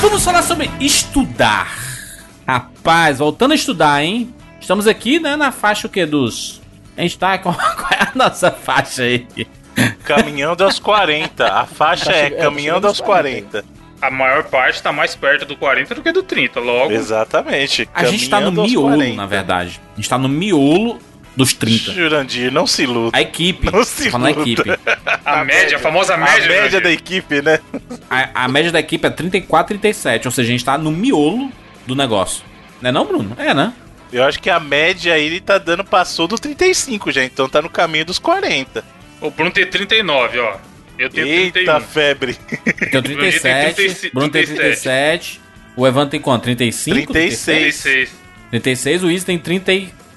Vamos falar sobre estudar. Rapaz, voltando a estudar, hein? Estamos aqui, né, na faixa o quê? Dos. A gente tá. Qual é a nossa faixa aí? Caminhando aos 40. A faixa é chegando- caminhando tá aos chegando aos 40. A maior parte tá mais perto do 40 do que do 30. Logo, Exatamente. A gente tá no miolo, 40. na verdade. A gente tá no miolo dos 30. Jurandir, não se iluda. A equipe. Não se falando iluda. equipe. a média, a famosa A média. média Jurandir. da equipe, né? A, a média da equipe é 34, 37. Ou seja, a gente tá no miolo do negócio. Não é não, Bruno? É, né? Eu acho que a média aí ele tá dando, passou dos 35 já, então tá no caminho dos 40. O Bruno tem 39, ó. Eu tenho Eita 31. febre. Eu tenho 37, 36, Bruno tem 37, o Evan tem quanto? 35? 36. 36. 36, o Izzy tem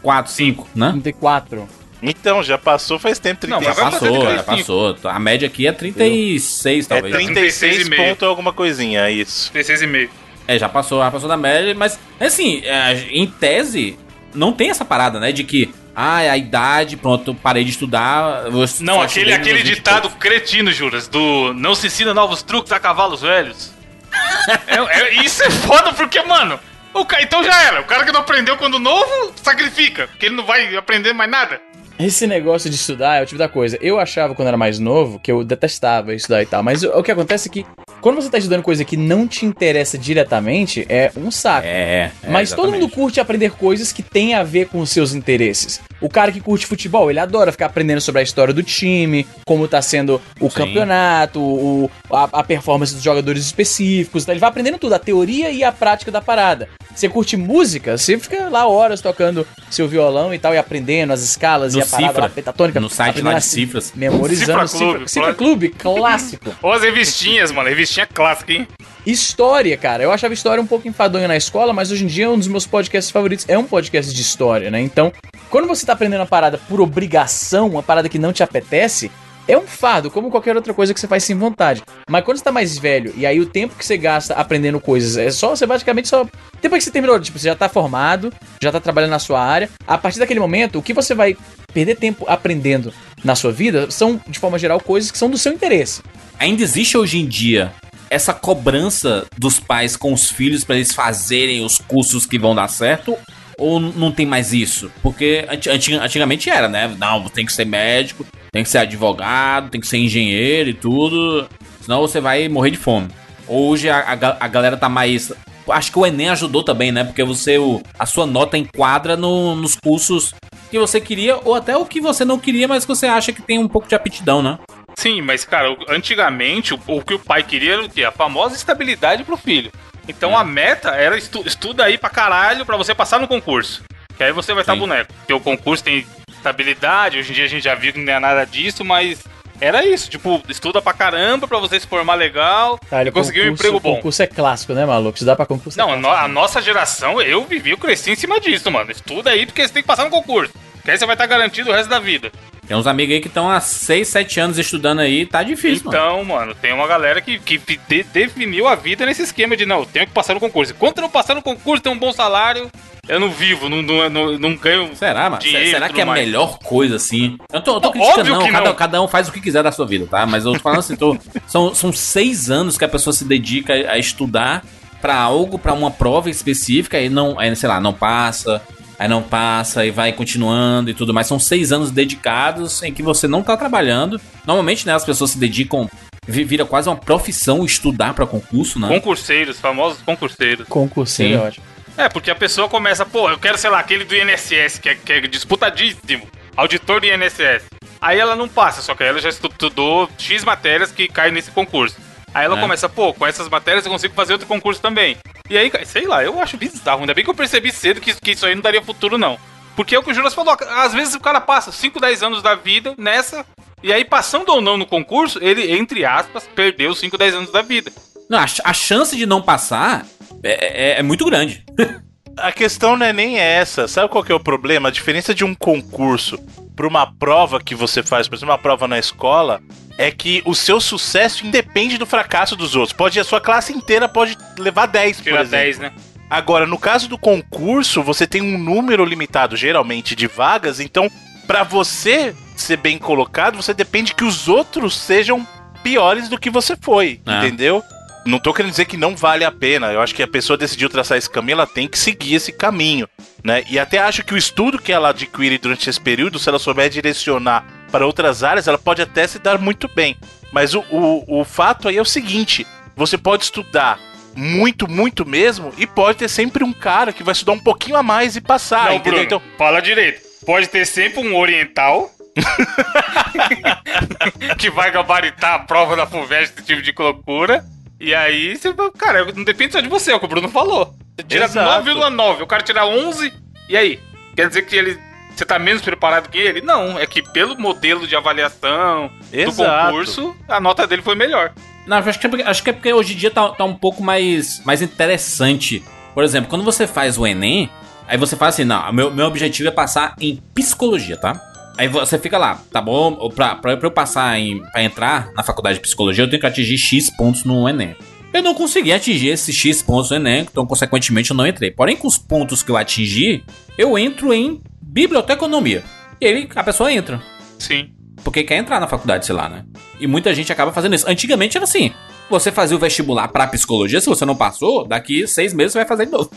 34, 5, né? 34. Então, já passou faz tempo. Não, 36. Já passou, já 35. passou. A média aqui é 36, é talvez. 36 36,5. ponto alguma coisinha, é isso. 36,5. É, já passou, já passou da média, mas assim, é, em tese, não tem essa parada, né? De que, ah, é a idade, pronto, parei de estudar. Não, aquele, aquele 20 ditado poucos. cretino, Juras, do não se ensina novos truques a cavalos velhos. É- é- isso é foda porque, mano, o ca... então já era. O cara que não aprendeu quando novo, sacrifica, porque ele não vai aprender mais nada. Esse negócio de estudar é o tipo da coisa. Eu achava quando era mais novo que eu detestava estudar e tal. Mas o, o que acontece é que quando você tá estudando coisa que não te interessa diretamente, é um saco. É, é, Mas todo exatamente. mundo curte aprender coisas que têm a ver com os seus interesses. O cara que curte futebol, ele adora ficar aprendendo sobre a história do time, como tá sendo o Sim. campeonato, o, a, a performance dos jogadores específicos. Então ele vai aprendendo tudo, a teoria e a prática da parada. Você curte música, você fica lá horas tocando seu violão e tal, e aprendendo as escalas No e a parada Cifra. lá, pentatônica. No site lá de cifras. Memorizando. Cifra Clube, Cifra, Cifra Clube, clássico. Ou as revistinhas, mano, revistinha clássica, hein? História, cara. Eu achava história um pouco enfadonha na escola, mas hoje em dia um dos meus podcasts favoritos é um podcast de história, né? Então, quando você tá aprendendo uma parada por obrigação, uma parada que não te apetece, é um fardo, como qualquer outra coisa que você faz sem vontade. Mas quando você tá mais velho, e aí o tempo que você gasta aprendendo coisas é só, você basicamente só. Depois que você terminou, tipo, você já tá formado, já tá trabalhando na sua área. A partir daquele momento, o que você vai perder tempo aprendendo na sua vida são, de forma geral, coisas que são do seu interesse. Ainda existe hoje em dia essa cobrança dos pais com os filhos pra eles fazerem os cursos que vão dar certo? Ou não tem mais isso? Porque anti- anti- antigamente era, né? Não, tem que ser médico, tem que ser advogado, tem que ser engenheiro e tudo. Senão você vai morrer de fome. Hoje a, a, a galera tá mais. Acho que o Enem ajudou também, né? Porque você, o, a sua nota enquadra no- nos cursos que você queria, ou até o que você não queria, mas que você acha que tem um pouco de aptidão, né? Sim, mas, cara, antigamente o, o que o pai queria era o quê? A famosa estabilidade pro filho. Então a meta era estu, estuda aí pra caralho pra você passar no concurso. Que aí você vai estar Sim. boneco. Porque o concurso tem estabilidade, hoje em dia a gente já viu que não é nada disso, mas era isso. Tipo, estuda pra caramba pra você se formar legal Tá, e conseguir um emprego bom. concurso é clássico, né, maluco? Estudar pra concurso é Não, a, clássico. no- a nossa geração, eu vivi, eu cresci em cima disso, mano. Estuda aí porque você tem que passar no concurso. Que aí você vai estar garantido o resto da vida. Tem uns amigos aí que estão há 6, 7 anos estudando aí, tá difícil, mano. Então, mano, tem uma galera que, que de- definiu a vida nesse esquema de não, eu tenho que passar no concurso. Enquanto eu não passar no concurso, tenho um bom salário, eu não vivo, não, não, não, não ganho. Será, mano? Dinheiro Será que é a mais. melhor coisa assim? Eu tô, eu tô Não, criticando, não. Cada, não. cada um faz o que quiser da sua vida, tá? Mas eu tô falando assim, tô, são, são seis anos que a pessoa se dedica a estudar pra algo, pra uma prova específica, e não, aí, sei lá, não passa, aí não passa, e vai continuando e tudo mais. São seis anos dedicados em que você não tá trabalhando. Normalmente, né, as pessoas se dedicam, vi- vira quase uma profissão estudar pra concurso, né? Concurseiros, famosos concurseiros. Concurseiro Sim. é ótimo. É, porque a pessoa começa, pô, eu quero, sei lá, aquele do INSS, que é, que é disputadíssimo, auditor do INSS. Aí ela não passa, só que aí ela já estudou X matérias que caem nesse concurso. Aí ela É. começa, pô, com essas matérias eu consigo fazer outro concurso também. E aí, sei lá, eu acho bizarro. Ainda bem que eu percebi cedo que, que isso aí não daria futuro, não. Porque é o que o Juras falou, às vezes o cara passa 5, 10 anos da vida nessa, e aí passando ou não no concurso, ele, entre aspas, perdeu 5, 10 anos da vida. Não, a, a chance de não passar é, é- é muito grande. A questão não é nem essa. Sabe qual que é o problema? A diferença de um concurso para uma prova que você faz, por exemplo, uma prova na escola, é que o seu sucesso independe do fracasso dos outros. Pode a sua classe inteira pode levar 10, por Tira exemplo. 10, né? Agora, no caso do concurso, você tem um número limitado, geralmente, de vagas, então, pra você ser bem colocado, você depende que os outros sejam piores do que você foi, É. entendeu? Não tô querendo dizer que não vale a pena. Eu acho que a pessoa decidiu traçar esse caminho, ela tem que seguir esse caminho, né? E até acho que o estudo que ela adquire durante esse período, se ela souber direcionar para outras áreas, ela pode até se dar muito bem. Mas o, o, o fato aí é o seguinte: você pode estudar muito, muito mesmo, e pode ter sempre um cara que vai estudar um pouquinho a mais e passar, não, entendeu? Bruno, então, fala direito. Pode ter sempre um oriental que vai gabaritar a prova da FUVEST, esse tipo de loucura. E aí, você, cara, não depende só de você, é o que o Bruno falou. Você tira Exato. 9,9, o cara tira 11, e aí? Quer dizer que ele você tá menos preparado que ele? Não, é que pelo modelo de avaliação do Exato. concurso, a nota dele foi melhor. Não, acho que, é porque, acho que é porque hoje em dia tá, tá um pouco mais, mais interessante. Por exemplo, quando você faz o Enem, aí você fala assim, não, meu, meu objetivo é passar em psicologia, tá? Aí você fica lá, tá bom? Pra, pra, pra eu passar em. pra entrar na faculdade de psicologia, eu tenho que atingir X pontos no Enem. Eu não consegui atingir esses X pontos no Enem, então, consequentemente, eu não entrei. Porém, com os pontos que eu atingi, eu entro em biblioteconomia. E aí a pessoa entra. Sim. Porque quer entrar na faculdade, sei lá, né? E muita gente acaba fazendo isso. Antigamente era assim: você fazia o vestibular pra psicologia, se você não passou, daqui seis meses você vai fazer de novo.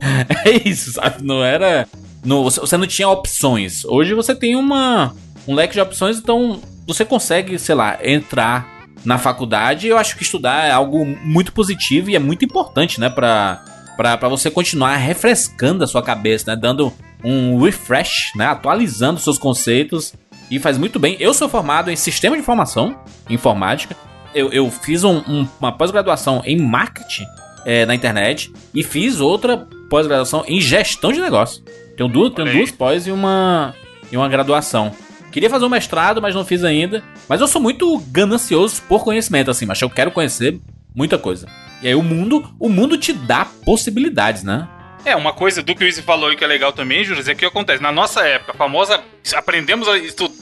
é isso, sabe? Não era. Não, você, não tinha opções. Hoje você tem uma, um leque de opções, então você consegue, sei lá, entrar na faculdade. Eu acho que estudar é algo muito positivo e é muito importante, né? Pra, pra, pra você continuar refrescando a sua cabeça, né? Dando um refresh, né? Atualizando seus conceitos. E faz muito bem. Eu sou formado em sistema de informação, informática. Eu, eu fiz um- um- uma pós-graduação em marketing é, na internet e fiz outra pós-graduação em gestão de negócio. Tenho duas, tenho duas pós e uma, e uma graduação. Queria fazer um mestrado, mas não fiz ainda. Mas eu sou muito ganancioso por conhecimento, assim, mas eu quero conhecer muita coisa. E aí o mundo, o mundo te dá possibilidades, né? É, uma coisa do que o Izzy falou e que é legal também, Júlio, é que acontece. Na nossa época, a famosa. Aprendemos a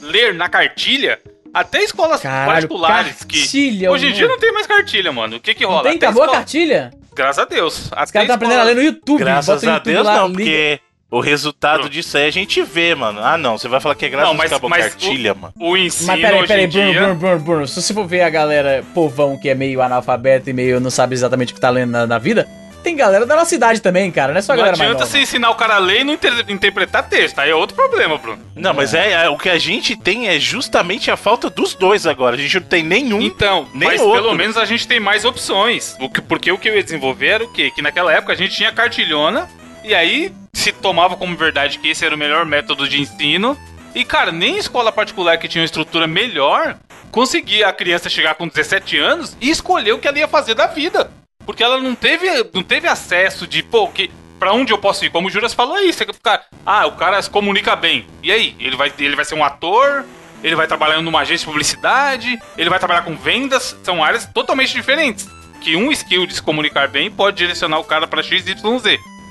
ler na cartilha. Até escolas Caralho, particulares cartilha, que. Hoje em dia não tem mais cartilha, mano. O que que rola? Não tem? Até Acabou a escola- cartilha? Graças a Deus. Os caras estão aprendendo a ler no YouTube. Graças a YouTube Deus lá, não, liga. porque o resultado disso aí a gente vê, mano. Ah, não, você vai falar que é graças Não, a mas- acabou mas cartilha, mano. O ensino Mas peraí, peraí, Bruno, dia... Bruno, Bruno, Bruno. Se você for ver a galera povão que é meio analfabeto e meio não sabe exatamente o que tá lendo na, na vida, tem galera da nossa idade também, cara. Não é só Não galera mais adianta nova. você ensinar o cara a ler e não inter- interpretar texto. Aí é outro problema, Bruno. Não, mas é, é, o que a gente tem é justamente a falta dos dois agora. A gente não tem nenhum. Então, nem mas outro. pelo menos a gente tem mais opções. O que, porque o que eu ia desenvolver era o quê? Que naquela época a gente tinha cartilhona e aí se tomava como verdade que esse era o melhor método de ensino. E, cara, nem escola particular que tinha uma estrutura melhor conseguia a criança chegar com 17 anos e escolher o que ela ia fazer da vida. Porque ela não teve, não teve acesso de, pô, que, pra onde eu posso ir? Como o Juras falou aí, você, cara, ah, o cara se comunica bem. E aí? Ele vai, ele vai ser um ator? Ele vai trabalhar numa agência de publicidade? Ele vai trabalhar com vendas? São áreas totalmente diferentes. Que um skill de se comunicar bem pode direcionar o cara pra XYZ.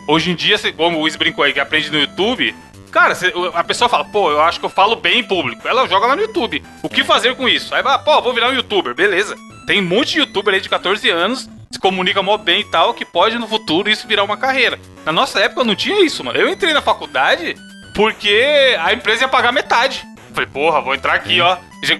Hoje em dia, como o Wiz brincou aí, que aprende no YouTube, cara, a pessoa fala, pô, eu acho que eu falo bem em público. Ela joga lá no YouTube. O que fazer com isso? Aí vai, pô, vou virar um youtuber, beleza. Tem um monte de youtuber aí de 14 anos, se comunica mó bem e tal, que pode no futuro isso virar uma carreira. Na nossa época não tinha isso, mano. Eu entrei na faculdade porque a empresa ia pagar metade. Falei, porra, vou entrar aqui, ó.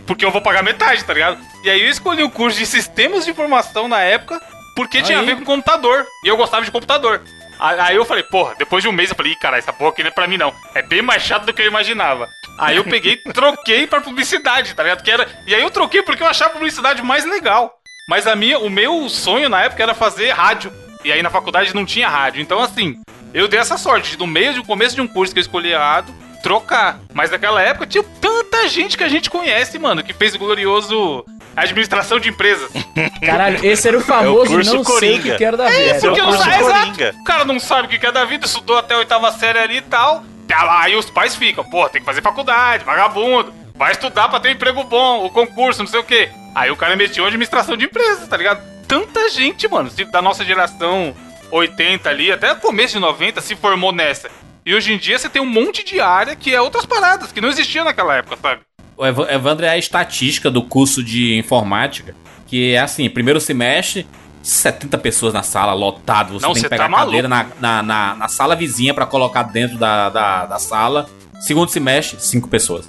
Porque eu vou pagar metade, tá ligado? E aí eu escolhi o curso de sistemas de informação na época, porque tinha a Aí. ver com computador. E eu gostava de computador. Aí aí eu falei, porra, depois de um mês eu falei, cara, essa porra aqui não é pra mim não. É bem mais chato do que eu imaginava. Aí eu peguei e troquei pra publicidade, tá ligado? Que era... E aí eu troquei porque eu achava a publicidade mais legal. Mas a minha, o meu sonho na época era fazer rádio. E aí na faculdade não tinha rádio. Então, assim, eu dei essa sorte de, no meio do começo de um curso que eu escolhi errado, trocar. Mas naquela época tinha tanta gente que a gente conhece, mano, que fez o glorioso administração de empresas. Caralho, esse era o famoso curso não sei o Coringa. que quero da vida. esse é o não sabe, exato. Coringa. O cara não sabe o que que é da vida, estudou até a oitava série ali e tal. Tá Aí os pais ficam, pô, tem que fazer faculdade, vagabundo. Vai estudar pra ter um emprego bom, o concurso, não sei o quê. Aí o cara metiu administração de empresas, tá ligado? Tanta gente, mano, da nossa geração 80 ali, até começo de 90, se formou nessa. E hoje em dia você tem um monte de área que é outras paradas, que não existia naquela época, sabe? O Ev- Evandro é a estatística do curso de informática, que é assim, primeiro semestre, 70 pessoas na sala, lotado, você Não, tem que pegar tá a cadeira na, na, na, na sala vizinha pra colocar dentro da, da, da sala. Segundo semestre, 5 pessoas.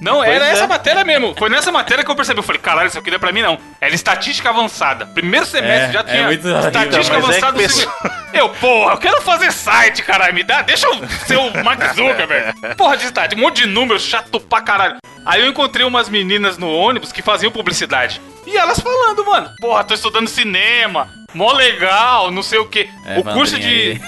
Não, era Pois essa é. matéria mesmo. Foi nessa matéria que eu percebi. Eu falei, caralho, isso aqui não é pra mim, não. Era estatística avançada. Primeiro semestre É, já é tinha estatística é avançada. do pessoa- segundo- Eu, porra, eu quero fazer site, caralho. Me dá, deixa eu ser o Mark Zuckerberg. Porra de estatística, um monte de números, chato pra caralho. Aí eu encontrei umas meninas no ônibus que faziam publicidade. E elas falando, mano, porra, tô estudando cinema, mó legal, não sei o quê. É, o curso de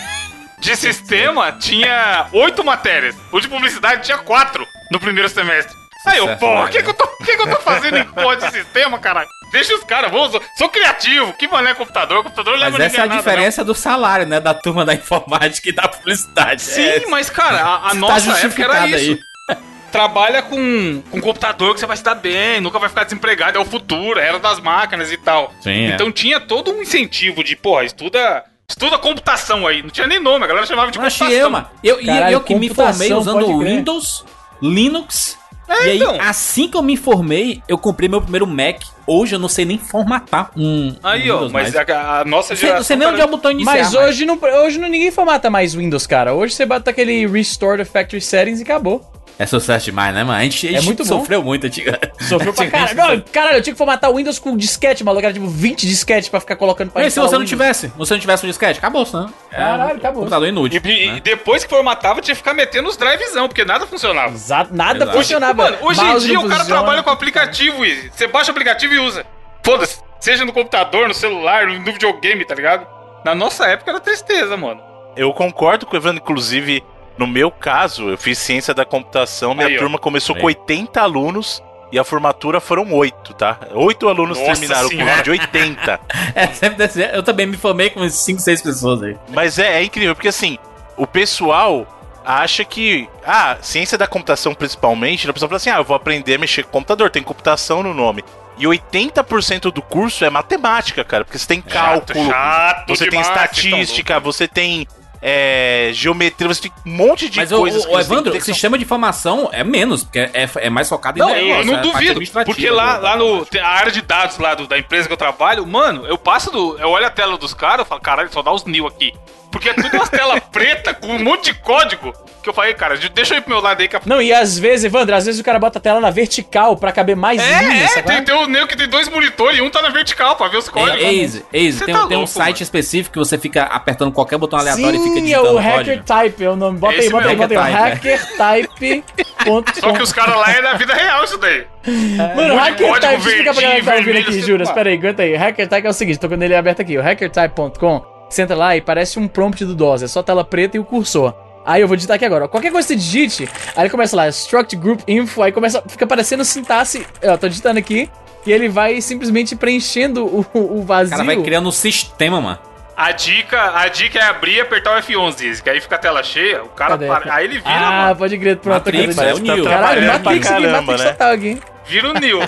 de sistema tinha oito matérias. O de publicidade tinha quatro no primeiro semestre. Aí eu, porra, o né? que, que, eu tô- que, que eu tô fazendo em porra de sistema, caralho? Deixa os caras, vou, sou criativo. Que mané computador? Computador não Mas leva essa é a nada, diferença do salário, né? Da turma da informática e da publicidade. não. Sim, É, mas, cara, a, a tá nossa época justificado era isso. aí. Trabalha com, com computador que você vai se dar bem, nunca vai ficar desempregado, é o futuro, era das máquinas e tal. Sim, é. então tinha todo um incentivo de, porra, estuda. Estuda computação aí. Não tinha nem nome, a galera chamava de Eu achei computação. eu, mano. Eu, e Caralho, eu que me formei usando. Windows, Linux. É, e aí, então. assim que eu me formei, eu comprei meu primeiro Mac. Hoje eu não sei nem formatar um. Aí, um ó, mas a, a nossa Você, geração. você nem cara, onde é o botão iniciar. Mas hoje não, hoje não ninguém formata mais Windows, cara. Hoje você bota aquele Restore the Factory Settings e acabou. É sucesso demais, né, mano? A gente, a É gente muito bom. sofreu muito antigamente. Sofreu pra caralho. Não, caralho, eu tinha que formatar o Windows com disquete, maluco. Era tipo 20 disquetes pra ficar colocando pra Mas se você não tivesse, se você não tivesse um disquete, acabou, né? Caralho, acabou. Computador inútil. E, e né? depois que formatava, tinha que ficar metendo os drivezão, porque nada funcionava. Exato, nada Exato. funcionava. Mano, hoje em dia o cara funciona. trabalha com aplicativo, Easy. Você baixa o aplicativo e usa. Foda-se. Seja no computador, no celular, no videogame, tá ligado? Na nossa época era tristeza, mano. Eu concordo com o Evandro, inclusive, no meu caso, eu fiz ciência da computação, minha Aí, ó. turma começou Aí. com 80 alunos e a formatura foram 8, tá? 8 alunos Nossa terminaram o senhora. curso de 80. É, sempre desse. Eu também me formei com 5, 6 pessoas aí. Mas é, é incrível, porque assim, o pessoal acha que. Ah, ciência da computação principalmente, a pessoa fala assim: ah, eu vou aprender a mexer com computador, tem computação no nome. E 80% do curso é matemática, cara, porque você tem cálculo, chato você tem demais, vocês estatística, você tem é, geometria, você tem um monte de Mas o, coisas que Evandro, o sistema de informação é menos, porque é, é mais focado Não, em eu negócio, não é duvido. Porque lá, do- lá no. a área de dados lá do- da empresa que eu trabalho, mano, eu passo do. Eu olho a tela dos caras, eu falo, caralho, só dá os nil aqui. Porque é tudo umas telas preta com um monte de código. Que eu falei, cara, deixa eu ir pro meu lado aí que a Não, e às vezes, Evandro, às vezes o cara bota a tela na vertical pra caber mais É, linhas, é, sabe? tem, tem o Neo que tem dois monitores e um tá na vertical pra ver os códigos. É, Easy, Easy, Você tem, tá tem um louco, site mano. específico que você fica apertando qualquer botão aleatório e fica Sim, é digitando o Hacker código. Type, é o nome. Bota aí, Esse bota aí, bota aí. Hacker Hackertype.com. Só que os caras lá é da vida real isso daí. Mano, o Um monte de Hacker código Type, explica pra galera que tá ouvindo aqui, jura. Espera aí, aguenta aí. O Hacker Type é o seguinte, tô com ele aberto aqui. O hackertype.com, você entra lá e parece um prompt do DOS, é só tela preta e o cursor. Aí eu vou digitar aqui agora. Qualquer coisa que você digite, aí ele começa lá, struct group info, aí começa, fica aparecendo sintaxe. Eu tô digitando aqui, e ele vai simplesmente preenchendo o, o O vazio. cara vai criando um sistema, mano. A dica, a dica é abrir e apertar o F11, diz, que aí fica a tela cheia, o cara Cadê? para, aí ele vira, Ah, mano, pode crer, pronto. Matrix, é o Neo. Caralho, Trabalhando Matrix pra caramba, Matrix né? total aqui. vira o Neo.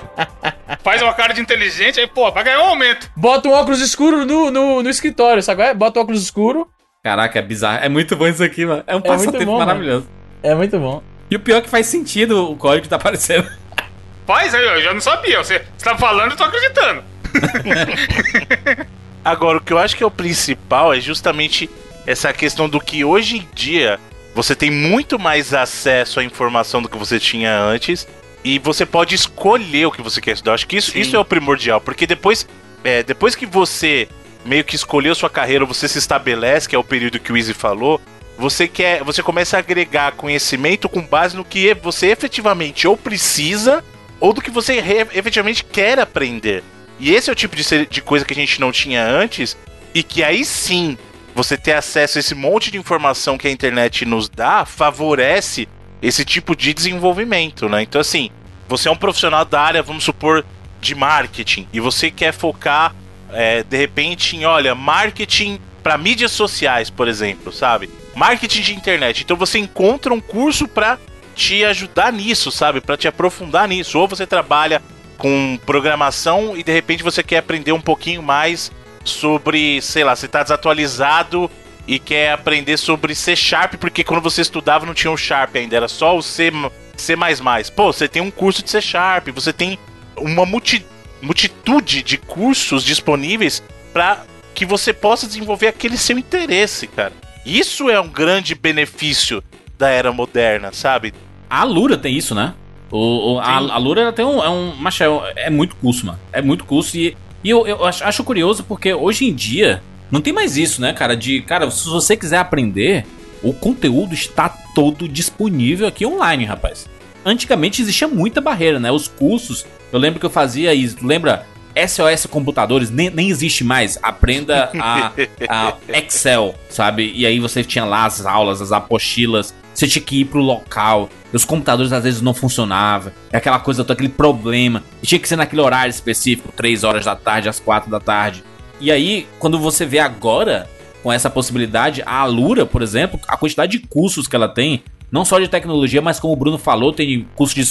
Faz uma cara de inteligente, aí, pô, vai ganhar um aumento. Bota um óculos escuro no, no, no escritório, sabe? é? Bota o óculos escuro. Caraca, é bizarro. É muito bom isso aqui, mano. É um muito passatempo bom, maravilhoso. É muito bom. E o pior é que faz sentido o código que tá aparecendo. Faz eu já não sabia, você, você tá falando, eu tô acreditando. Agora, o que eu acho que é o principal é justamente essa questão do que hoje em dia você tem muito mais acesso à informação do que você tinha antes e você pode escolher o que você quer estudar. Eu acho que isso, Sim. isso é o primordial, porque depois, é, depois que você meio que escolheu sua carreira, você se estabelece, que é o período que o Easy falou, você quer, você começa a agregar conhecimento com base no que você efetivamente ou precisa ou do que você efetivamente quer aprender. E esse é o tipo de, de coisa que a gente não tinha antes e que aí sim você ter acesso a esse monte de informação que a internet nos dá favorece esse tipo de desenvolvimento, né? Então assim, você é um profissional da área, vamos supor, de marketing e você quer focar é, de repente em, olha, marketing para mídias sociais, por exemplo, sabe? Marketing de internet. Então você encontra um curso para te ajudar nisso, sabe? Para te aprofundar nisso. Ou você trabalha com programação e de repente você quer aprender um pouquinho mais sobre, sei lá, você tá desatualizado e quer aprender sobre C Sharp, porque quando você estudava não tinha o Sharp ainda, era só o C, C++. Pô, você tem um curso de C Sharp, você tem uma multi, multitude de cursos disponíveis para que você possa desenvolver aquele seu interesse, cara. Isso é um grande benefício da era moderna, sabe? A Lura tem isso, né? O, o- a, a Lura ela tem um. É, um macho, é, um- é muito curso, mano. É muito curso. E, e eu, eu acho, acho curioso porque hoje em dia não tem mais isso, né, cara? De. Cara, se você quiser aprender, o conteúdo está todo disponível aqui online, rapaz. Antigamente existia muita barreira, né? Os cursos. Eu lembro que eu fazia isso. Lembra? SOS Computadores nem, nem existe mais. Aprenda a, a Excel, sabe? E aí você tinha lá as aulas, as apostilas. Você tinha que ir pro local. Os computadores às vezes não funcionavam. É aquela coisa, aquele problema. E tinha que ser naquele horário específico, 3 horas da tarde, às 4 da tarde. E aí, quando você vê agora, com essa possibilidade, a Alura, por exemplo, a quantidade de cursos que ela tem, não só de tecnologia, mas como o Bruno falou, tem curso de,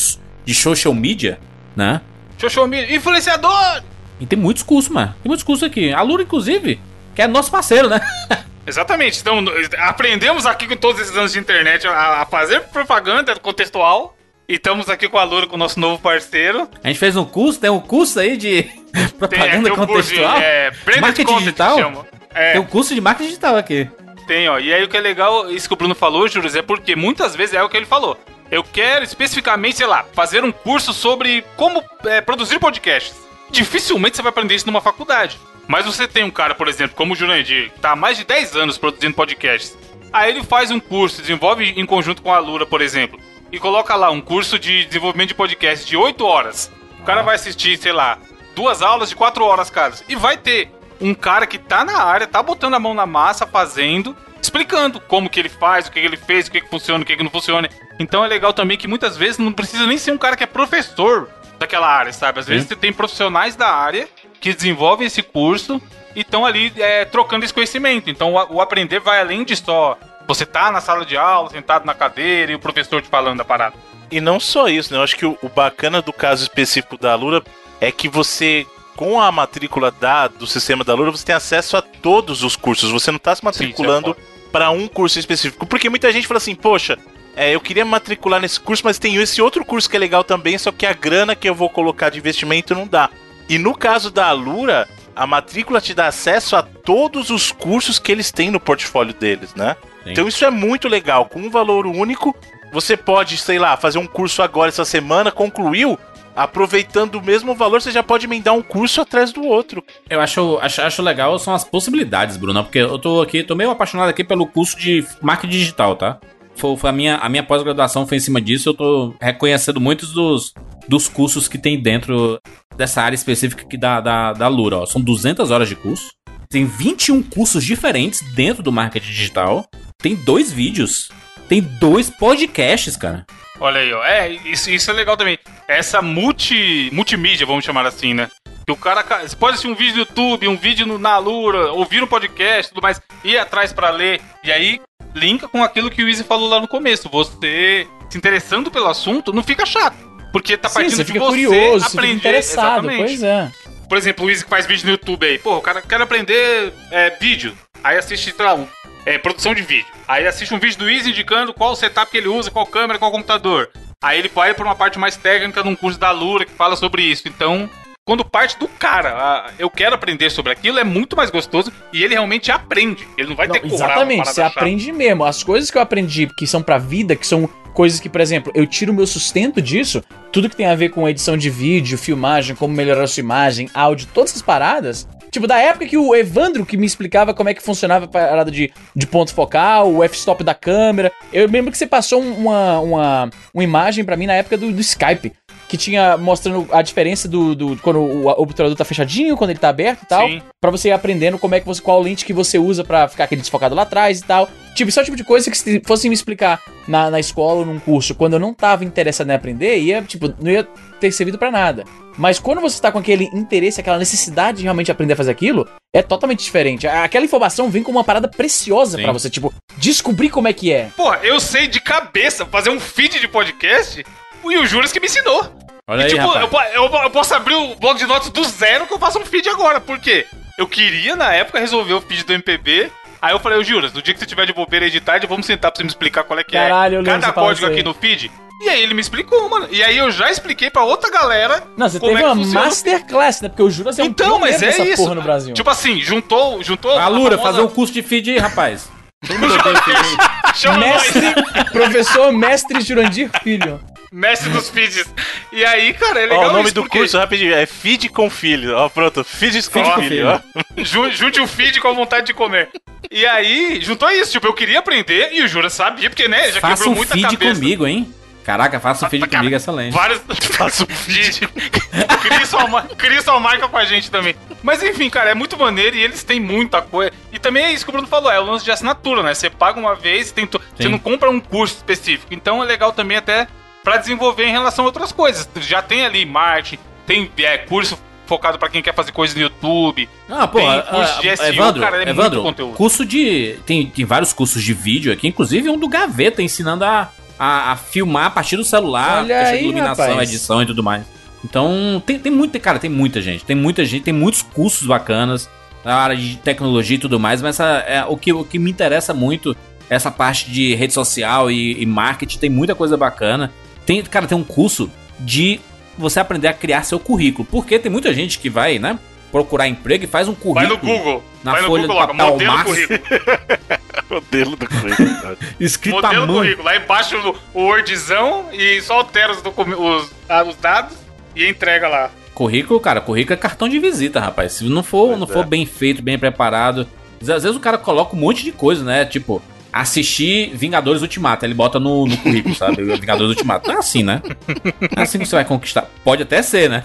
de social media, né? Xoxô, influenciador! E tem muitos cursos, mano. Tem muitos cursos aqui. A Lura, inclusive, que é nosso parceiro, né? Exatamente. Então, aprendemos aqui com todos esses anos de internet a, a fazer propaganda contextual. E estamos aqui com a Lura, com o nosso novo parceiro. A gente fez um curso, tem um curso aí de Tem propaganda aqui o curso de, contextual. é, Marketing content, digital? É, Tem um curso de marketing digital aqui. Tem, ó. E aí o que é legal, isso que o Bruno falou, Júlio, é porque muitas vezes é o que ele falou. Eu quero especificamente, sei lá, fazer um curso sobre como é, produzir podcasts. Dificilmente você vai aprender isso numa faculdade. Mas você tem um cara, por exemplo, como o Jurandir, que tá há mais de 10 anos produzindo podcasts. Aí ele faz um curso, desenvolve em conjunto com a Lura, por exemplo, e coloca lá um curso de desenvolvimento de podcast de 8 horas. O cara vai assistir, sei lá, duas aulas de 4 horas, cara. E vai ter um cara que tá na área, tá botando a mão na massa, fazendo, explicando como que ele faz, o que que ele fez, o que que funciona, o que que não funciona. Então é legal também que muitas vezes não precisa nem ser um cara que é professor daquela área, sabe? Às vezes você tem profissionais da área que desenvolvem esse curso e estão ali é, trocando esse conhecimento. Então o, o aprender vai além de só você tá na sala de aula, sentado na cadeira e o professor te falando da parada. E não só isso, né? Eu acho que o, o bacana do caso específico da Lura é que você, com a matrícula da, do sistema da Lura, você tem acesso a todos os cursos. Você não está se matriculando é para um curso específico. Porque muita gente fala assim, poxa, é, eu queria matricular nesse curso, mas tem esse outro curso que é legal também, só que a grana que eu vou colocar de investimento não dá. E no caso da Alura, a matrícula te dá acesso a todos os cursos que eles têm no portfólio deles, né? Sim. Então isso é muito legal. Com um valor único, você pode, sei lá, fazer um curso agora essa semana, concluiu, aproveitando o mesmo valor, você já pode emendar um curso atrás do outro. Eu acho, acho, acho legal são as possibilidades, Bruno, porque eu tô aqui, tô meio apaixonado aqui pelo curso de marketing digital, tá? Foi, foi a minha, a minha pós-graduação foi em cima disso, eu tô reconhecendo muitos dos, dos cursos que tem dentro dessa área específica aqui da, da, da Lura, ó. São 200 horas de curso, tem 21 cursos diferentes dentro do marketing digital, tem dois vídeos, tem dois podcasts, cara. Olha aí, ó. É, isso, isso é legal também. Essa multi, multimídia, vamos chamar assim, né? Que o cara. ca- Você pode assistir um vídeo no YouTube, um vídeo no, na Lura, ouvir um podcast tudo mais, ir atrás pra ler. E aí, linka com aquilo que o Easy falou lá no começo. Você se interessando pelo assunto, não fica chato. Porque tá Sim, partindo você de fica você curioso, você aprender. fica interessado, exatamente. pois é. Por exemplo, o Easy que faz vídeo no YouTube aí. Pô, o cara quer aprender é, vídeo. Aí assiste, sei lá, um, é, produção de vídeo. Aí assiste um vídeo do Easy indicando qual setup que ele usa, qual câmera, qual computador. Aí ele vai pra uma parte mais técnica num curso da Lura que fala sobre isso. Então, quando parte do cara, eu quero aprender sobre aquilo, é muito mais gostoso e ele realmente aprende. Ele não vai ter coragem. exatamente, você aprende mesmo. As coisas que eu aprendi que são pra vida, que são coisas que, por exemplo, eu tiro o meu sustento disso, tudo que tem a ver com edição de vídeo, filmagem, como melhorar a sua imagem, áudio, todas essas paradas. Tipo, da época que o Evandro que me explicava como é que funcionava a parada de, de ponto focal, o f-stop da câmera. Eu lembro que você passou um- uma, uma, uma imagem pra mim na época do, do Skype. Que tinha mostrando a diferença do, do quando o obturador tá fechadinho, quando ele tá aberto e tal. Pra você ir aprendendo como é que você. qual lente que você usa pra ficar aquele desfocado lá atrás e tal. Tipo, isso é o tipo de coisa que se fossem me explicar na, na escola ou num curso, quando eu não tava interessado em aprender, ia, tipo, não ia ter servido pra nada. Mas quando você tá com aquele interesse, aquela necessidade de realmente aprender a fazer aquilo, é totalmente diferente. Aquela informação vem como uma parada preciosa pra você, tipo, descobrir como é que é. Porra, eu sei de cabeça fazer um feed de podcast e o Júlio que me ensinou. Olha E, aí, tipo, rapaz. eu, eu- eu posso abrir o bloco de notas do zero que eu faço um feed agora. Por quê? Eu queria, na época, resolver o feed do MPB. Aí eu falei, ô Juras, no dia que você tiver de bobeira tarde, vamos sentar pra você me explicar qual é que Caralho, eu é cada código aqui no feed. E aí ele me explicou, mano. E aí eu já expliquei pra outra galera. Não, você como teve é que uma funciona masterclass, né? Porque o Juras é um Então, mas é isso. porra no Brasil. Tipo assim, juntou. juntou A Lura, famosa- fazer um curso de feed aí, rapaz. Feed mestre, professor mestre Jurandir Filho. Mestre dos feeds. E aí, cara, é Ó, legal o nome isso, do porque curso, rapidinho, é Feed com Filho. Ó, pronto, Feed com com Filho. filho. ó. Ju- Junte o feed com a vontade de comer. E aí, juntou isso. Tipo, eu queria aprender e o Jura sabia, porque, né, já Faça quebrou um muita feed cabeça. comigo, hein? Caraca, faça um feed comigo, excelente. Vários. Faça um feed. Cria sua, ma- cria sua marca com a gente também. Mas enfim, cara, é muito maneiro e eles têm muita coisa. E também é isso que o Bruno falou, é o lance de assinatura, né? Você paga uma vez, tem to- você não compra um curso específico. Então é legal também até pra desenvolver em relação a outras coisas. Já tem ali marketing, tem é, curso focado pra quem quer fazer coisa no YouTube. Ah, pô, Tem ah, curso de ah, SEO, Evandro, cara, é muito Evandro, conteúdo. curso de... Tem, tem vários cursos de vídeo aqui, inclusive um do Gaveta, ensinando a, a, a filmar a partir do celular, Olha aí, iluminação, rapaz. edição e tudo mais. Então, tem, tem muita, cara, tem muita gente, tem muita gente, tem muitos cursos bacanas na área de tecnologia e tudo mais, mas essa, é, o, que, o que me interessa muito é essa parte de rede social e, e marketing, tem muita coisa bacana. Tem, cara, tem um curso de você aprender a criar seu currículo, porque tem muita gente que vai, né, procurar emprego e faz um currículo. Vai no Google. na vai no folha Google de logo, papel modelo Max. currículo. Modelo do currículo. escrito à Modelo mão. currículo. Aí baixa o, Wordzão e só altera os, os, ah, os dados e entrega lá. Currículo, cara, currículo é cartão de visita, rapaz. Se não for, Pois não é. for bem feito, bem preparado. Às vezes o cara coloca um monte de coisa, né? Tipo, assistir Vingadores Ultimato. Ele bota no, no currículo, sabe? Vingadores Ultimato. Não é assim, né? Não é assim que você vai conquistar. Pode até ser, né?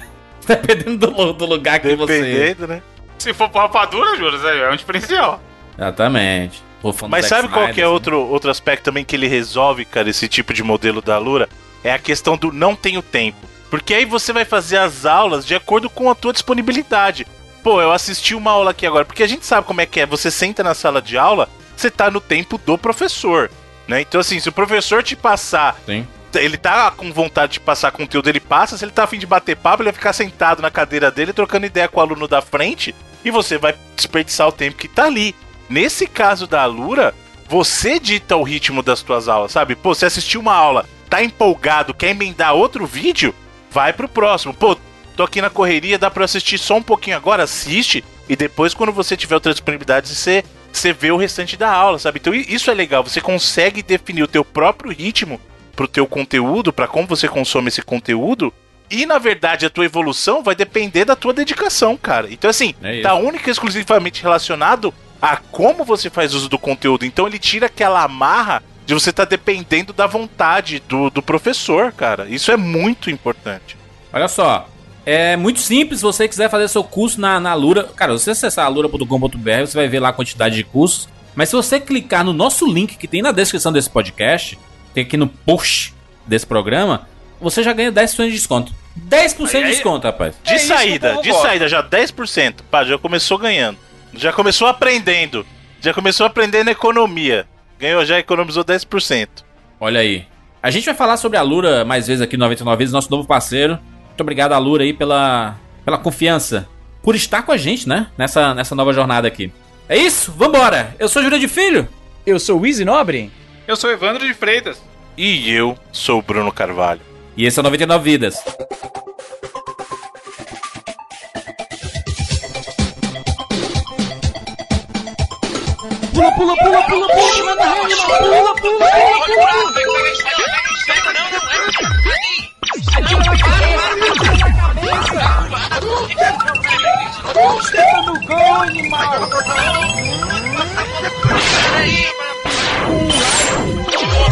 Dependendo do, do lugar que você. Dependendo, né? Se for pra rapadura, Juras, é é um diferencial. Exatamente. Mas sabe qual que é assim. outro, outro aspecto também que ele resolve, cara, esse tipo de modelo da Lura? É a questão do não tenho tempo. Porque aí você vai fazer as aulas de acordo com a tua disponibilidade. Pô, eu assisti uma aula aqui agora, porque a gente sabe como é que é. Você senta na sala de aula, você tá no tempo do professor, né? Então assim, se o professor te passar Sim. Ele tá com vontade de passar conteúdo, ele passa. Se ele tá afim de bater papo, ele vai ficar sentado na cadeira dele, trocando ideia com o aluno da frente, e você vai desperdiçar o tempo que tá ali. Nesse caso da Alura, você dita o ritmo das tuas aulas, sabe? Pô, você assistiu uma aula, tá empolgado, quer emendar outro vídeo, vai pro próximo. Pô, tô aqui na correria, dá pra assistir só um pouquinho agora, assiste, e depois, quando você tiver outra disponibilidade, você, você vê o restante da aula, sabe? Então isso é legal, você consegue definir o teu próprio ritmo pro teu conteúdo, pra como você consome esse conteúdo, e na verdade a tua evolução vai depender da tua dedicação, cara. Então assim, É tá única e exclusivamente relacionado a como você faz uso do conteúdo. Então ele tira aquela amarra de você estar dependendo da vontade do, do professor, cara. Isso é muito importante. Olha só. É muito simples, se você quiser fazer seu curso na, na Lura. Cara, você acessar alura.com.br, você vai ver lá a quantidade de cursos. Mas se você clicar no nosso link que tem na descrição desse podcast, tem aqui no post desse programa, você já ganha 10% de desconto. 10% de Aí, aí- desconto, rapaz. De É que o saída, de saída, já 10%. Pá, já começou ganhando. Já começou aprendendo. Já começou aprendendo economia. Ganhou, já economizou 10%. Olha aí. A gente vai falar sobre a Lura mais vezes aqui no 99 vezes, nosso novo parceiro. Muito obrigado a Lura aí pela, pela confiança, por estar com a gente, né? Nessa, nessa nova jornada aqui. É isso, vambora! Eu sou Júlia de Filho. Eu sou o Easy Nobre. Eu sou Evandro de Freitas. E eu sou o Bruno Carvalho. E esse é o 99 Vidas. Pula, pula, pula, pula, pula, pula, pula, pula, pula.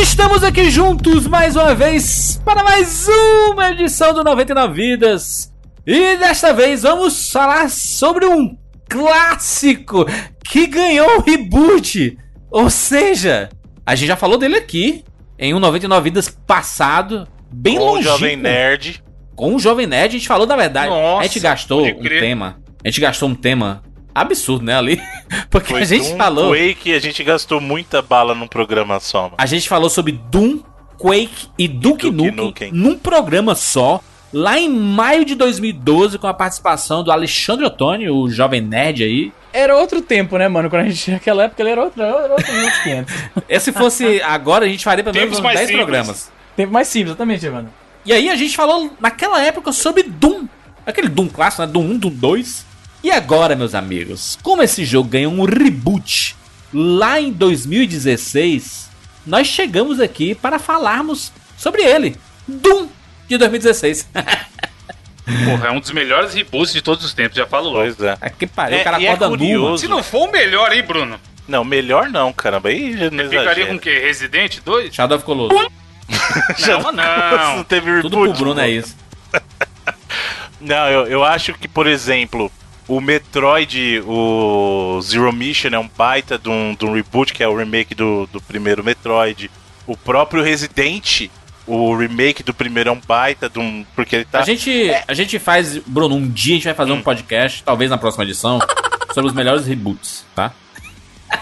Estamos aqui juntos mais uma vez para mais uma edição do 99 Vidas. E desta vez vamos falar sobre um clássico que ganhou um reboot. Ou seja, a gente já falou dele aqui em um 99 Vidas passado, bem Com o longe. Jovem Nerd. Com o Jovem Nerd, a gente falou da verdade. Nossa, a gente gastou um tema. A gente gastou um tema absurdo, né, ali? Porque Foi a gente Doom falou. Quake, a gente gastou muita bala num programa só, mano. A gente falou sobre Doom Quake e Duke, Duke Nukem, Nukem. num programa só, lá em maio de 2012, com a participação do Alexandre Ottoni, o jovem nerd aí. Era outro tempo, né, mano? Quando a gente. Naquela época ele era outro, era outro 500. E se fosse agora, a gente faria pelo menos uns mais 10 simples. programas. Tempo mais simples, exatamente, mano. E aí a gente falou naquela época sobre Doom. Aquele Doom clássico, né? Doom 1, Doom 2. E agora, meus amigos, como esse jogo ganhou um reboot lá em 2016, nós chegamos aqui para falarmos sobre ele. Doom de 2016. Porra, é um dos melhores reboots de todos os tempos, já falo logo. Pois é. Aqui pariu, É, o cara é acorda nu. curioso. Se não for o melhor, hein, Bruno? Não, melhor não, caramba. Aí já não Ficaria com o quê? Resident 2? Shadow of Colossus. Não, não. Não teve reboot. Tudo pro Bruno é isso. Não, eu, eu acho que, por exemplo, o Metroid, o Zero Mission é um baita de um, de um reboot, que é o remake do, do primeiro Metroid. O próprio Resident, o remake do primeiro é um baita de um. Porque ele tá. A gente, a gente faz, Bruno, um dia a gente vai fazer um podcast, talvez na próxima edição, sobre os melhores reboots, tá?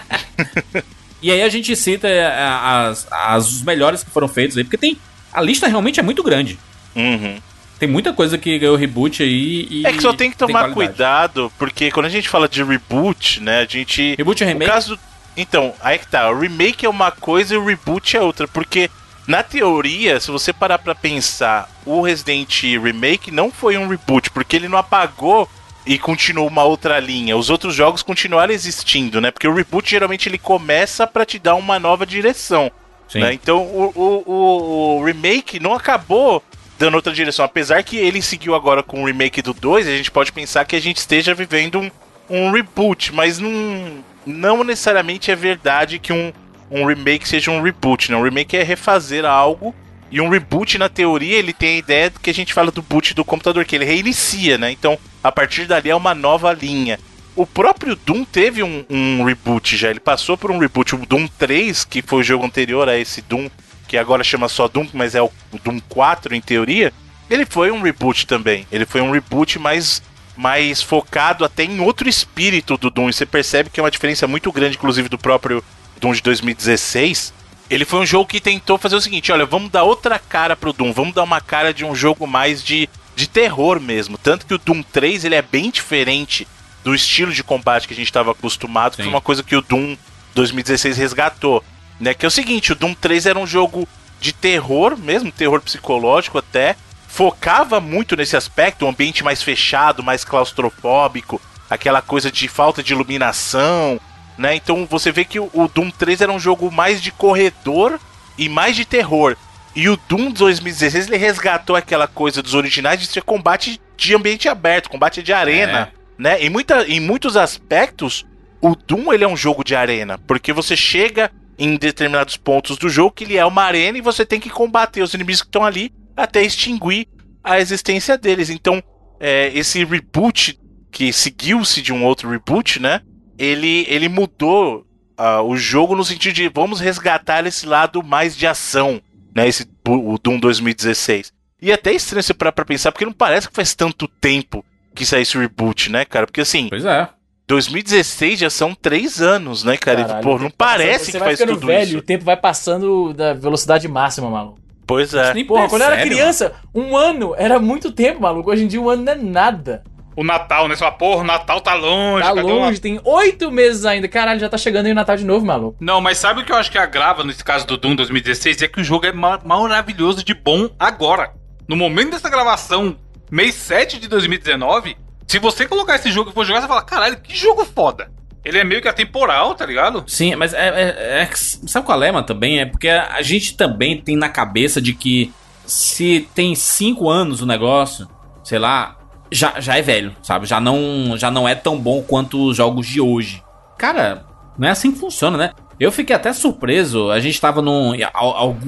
e aí a gente cita é, as, as, os melhores que foram feitos aí, porque tem. A lista realmente é muito grande. Uhum. Tem muita coisa que ganhou reboot aí e. É que só tem que tomar qualidade. cuidado, porque quando a gente fala de reboot, né, a gente. Reboot e O remake? caso. Então, aí que tá. O remake é uma coisa e o reboot é outra. Porque, na teoria, se você parar pra pensar, o Resident Remake não foi um reboot, porque ele não apagou e continuou uma outra linha. Os outros jogos continuaram existindo, né? Porque o reboot geralmente ele começa pra te dar uma nova direção. Sim. né? Então o, o, o- o remake não acabou dando outra direção. Apesar que ele seguiu agora com o remake do 2, a gente pode pensar que a gente esteja vivendo um, um reboot, mas não, não necessariamente é verdade que um, um remake seja um reboot. Né? Um remake é refazer algo. E um reboot, na teoria, ele tem a ideia que a gente fala do boot do computador, que ele reinicia, né? Então, a partir dali é uma nova linha. O próprio Doom teve um, um reboot já, ele passou por um reboot. O Doom 3, que foi o jogo anterior a esse Doom, que agora chama só Doom, mas é o Doom 4 em teoria, ele foi um reboot também. Ele foi um reboot mais, mais focado até em outro espírito do Doom. E você percebe que é uma diferença muito grande, inclusive, do próprio Doom de 2016. Ele foi um jogo que tentou fazer o seguinte: olha, vamos dar outra cara pro Doom, vamos dar uma cara de um jogo mais de, de terror mesmo. Tanto que o Doom 3 ele é bem diferente do estilo de combate que a gente estava acostumado, que Sim. foi uma coisa que o Doom 2016 resgatou. Né? Que é o seguinte: o Doom 3 era um jogo de terror, mesmo terror psicológico até. Focava muito nesse aspecto, um ambiente mais fechado, mais claustrofóbico, aquela coisa de falta de iluminação, né? Então você vê que o, Doom 3 era um jogo mais de corredor e mais de terror. E o Doom 2016 ele resgatou aquela coisa dos originais de ser combate de ambiente aberto, combate de arena, né? Em, muita, em muitos aspectos, o Doom ele é um jogo de arena, porque você chega em determinados pontos do jogo que ele é uma arena e você tem que combater os inimigos que estão ali até extinguir a existência deles. Então, é, esse reboot que seguiu-se de um outro reboot, né? Ele, ele mudou ah, o jogo no sentido de vamos resgatar esse lado mais de ação, né? Esse o Doom 2016. E é até estranho você parar pra pensar, porque não parece que faz tanto tempo que saiu esse reboot, né, cara? Porque assim, Pois é. 2016 já são três anos, né, cara? Caralho, pô, não parece você que vai faz tudo velho, isso. O tempo vai passando da velocidade máxima, maluco. Pois é. Nem Porra, quando eu era criança, um ano era muito tempo, maluco. Hoje em dia um ano não é nada. O Natal, né? Você fala, porra, o Natal tá longe. Tá longe, tem oito meses ainda. Caralho, já tá chegando aí o Natal de novo, maluco. Não, mas sabe o que eu acho que agrava nesse caso do Doom 2016? É que o jogo é ma- maravilhoso de bom agora. No momento dessa gravação, mês 7 de 2019, se você colocar esse jogo e for jogar, você fala, caralho, que jogo foda. Ele é meio que atemporal, tá ligado? Sim, mas é, é- é sabe qual é, mano, também? É porque a gente também tem na cabeça de que se tem cinco anos o negócio, sei lá, já, já é velho, sabe? Já não, já não é tão bom quanto os jogos de hoje. Cara, não é assim que funciona, né? Eu fiquei até surpreso, a gente tava num.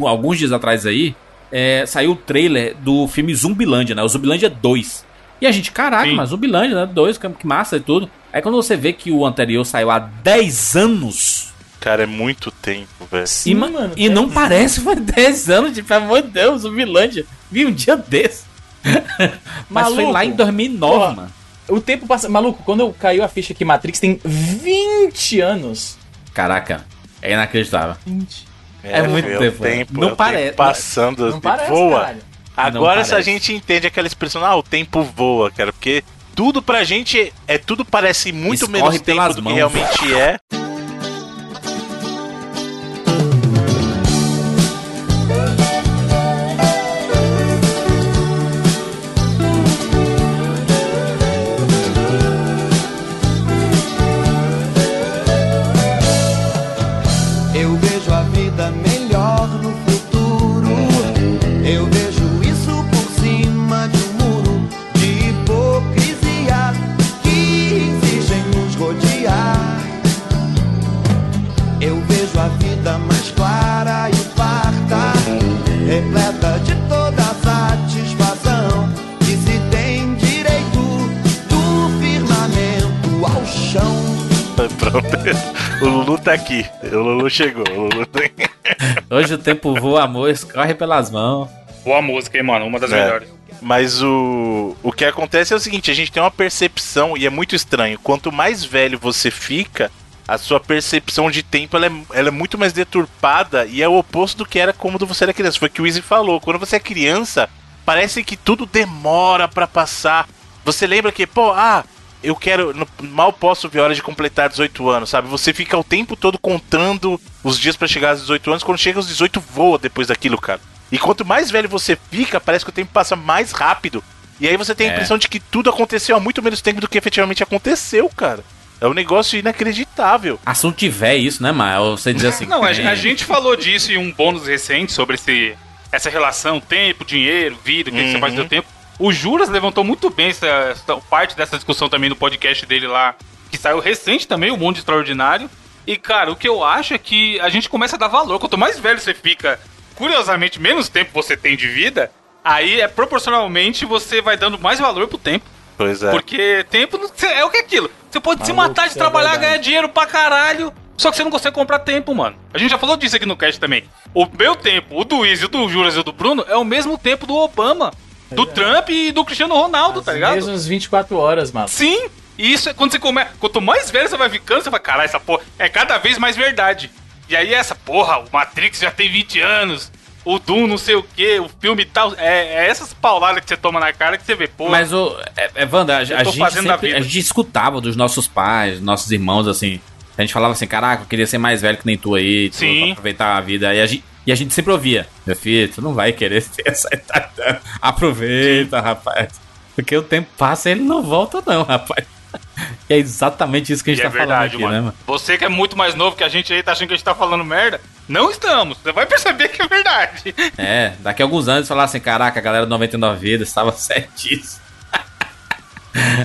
alguns dias atrás aí, é, saiu o trailer do filme Zumbilândia, né? O Zumbilândia 2. E a gente, caraca, Sim. mas Zumbilândia, né? 2, que que massa e tudo. Aí quando você vê que o anterior saiu há 10 anos. Cara, é muito tempo, velho. E, ma- mano, e não parece foi 10 anos, tipo, pelo amor de Deus, o Vilândia. Vi um dia desse. Mas foi Maluco. lá em 2009, Porra. mano. O tempo passa. Maluco, quando eu caiu a ficha que Matrix tem 20 anos. Caraca, é inacreditável. 20. É muito o tempo, é. tempo, Não é o parece- tempo passando, Não e parece, voa. caralho. Agora se a gente entende aquela expressão, ah, o tempo voa, cara, porque tudo pra gente é tudo parece muito Escorre menos tempo do mãos. que realmente é. Pronto. O Lulu tá aqui. O Lulu chegou. O Lulu tem... Hoje o tempo voa, amor, escorre pelas mãos. Boa música, hein, mano? Uma das É. melhores. Mas o, o que acontece é o seguinte: a gente tem uma percepção, e é muito estranho. Quanto mais velho você fica, a sua percepção de tempo ela é, ela é muito mais deturpada e é o oposto do que era quando você era criança. Foi o que o Easy falou. Quando você é criança, parece que tudo demora pra passar. Você lembra que, pô, ah, eu quero. Mal posso ver a hora de completar 18 anos, sabe? Você fica o tempo todo contando os dias pra chegar aos 18 anos. Quando chega aos 18, voa depois daquilo, cara. E quanto mais velho você fica, parece que o tempo passa mais rápido. E aí você tem a É. impressão de que tudo aconteceu há muito menos tempo do que efetivamente aconteceu, cara. É um negócio inacreditável. Assunto tiver isso, né, mas Você dizer assim. Não, a, é, a gente falou disso em um bônus recente sobre esse, essa relação tempo, dinheiro, vida, o que, que você faz do Uhum. tempo. O Juras levantou muito bem essa, essa parte dessa discussão também no podcast dele lá, que saiu recente também, O Mundo Extraordinário. E, cara, o que eu acho é que a gente começa a dar valor. Quanto mais velho você fica, curiosamente, menos tempo você tem de vida, aí é proporcionalmente você vai dando mais valor pro tempo. Pois é. Porque tempo é o que é aquilo. Você pode se Maluco, matar de é trabalhar, verdade. ganhar dinheiro pra caralho. Só que você não consegue comprar tempo, mano. A gente já falou disso aqui no cast também. O meu tempo, o do Izzy, o do Juras e o do Bruno é o mesmo tempo do Obama, do Trump e do Cristiano Ronaldo, tá ligado? Mesmo 24 horas, mano. Sim! E isso é quando você começa. Quanto mais velho você vai ficando, você vai, caralho, essa porra é cada vez mais verdade. E aí essa porra, o Matrix já tem 20 anos, o Doom não sei o que, o filme e tal. É, é essas pauladas que você toma na cara que você vê, porra. Mas o. É, é, Wanda, a, a gente sempre, a gente escutava dos nossos pais, nossos irmãos, assim. A gente falava assim, caraca, eu queria ser mais velho que nem tu aí, tu, Sim. pra aproveitar a vida. E a, gente, e a gente sempre ouvia, meu filho, tu não vai querer ter essa não. Aproveita, rapaz. Porque o tempo passa e ele não volta, não, rapaz. E é exatamente isso que a E gente é tá falando verdade, aqui, mano. né, mano? Você que é muito mais novo que a gente aí, tá achando que a gente tá falando merda? Não estamos. Você vai perceber que é verdade. É, daqui a alguns anos falar assim, caraca, a galera do 99 Vidas estava certíssimo.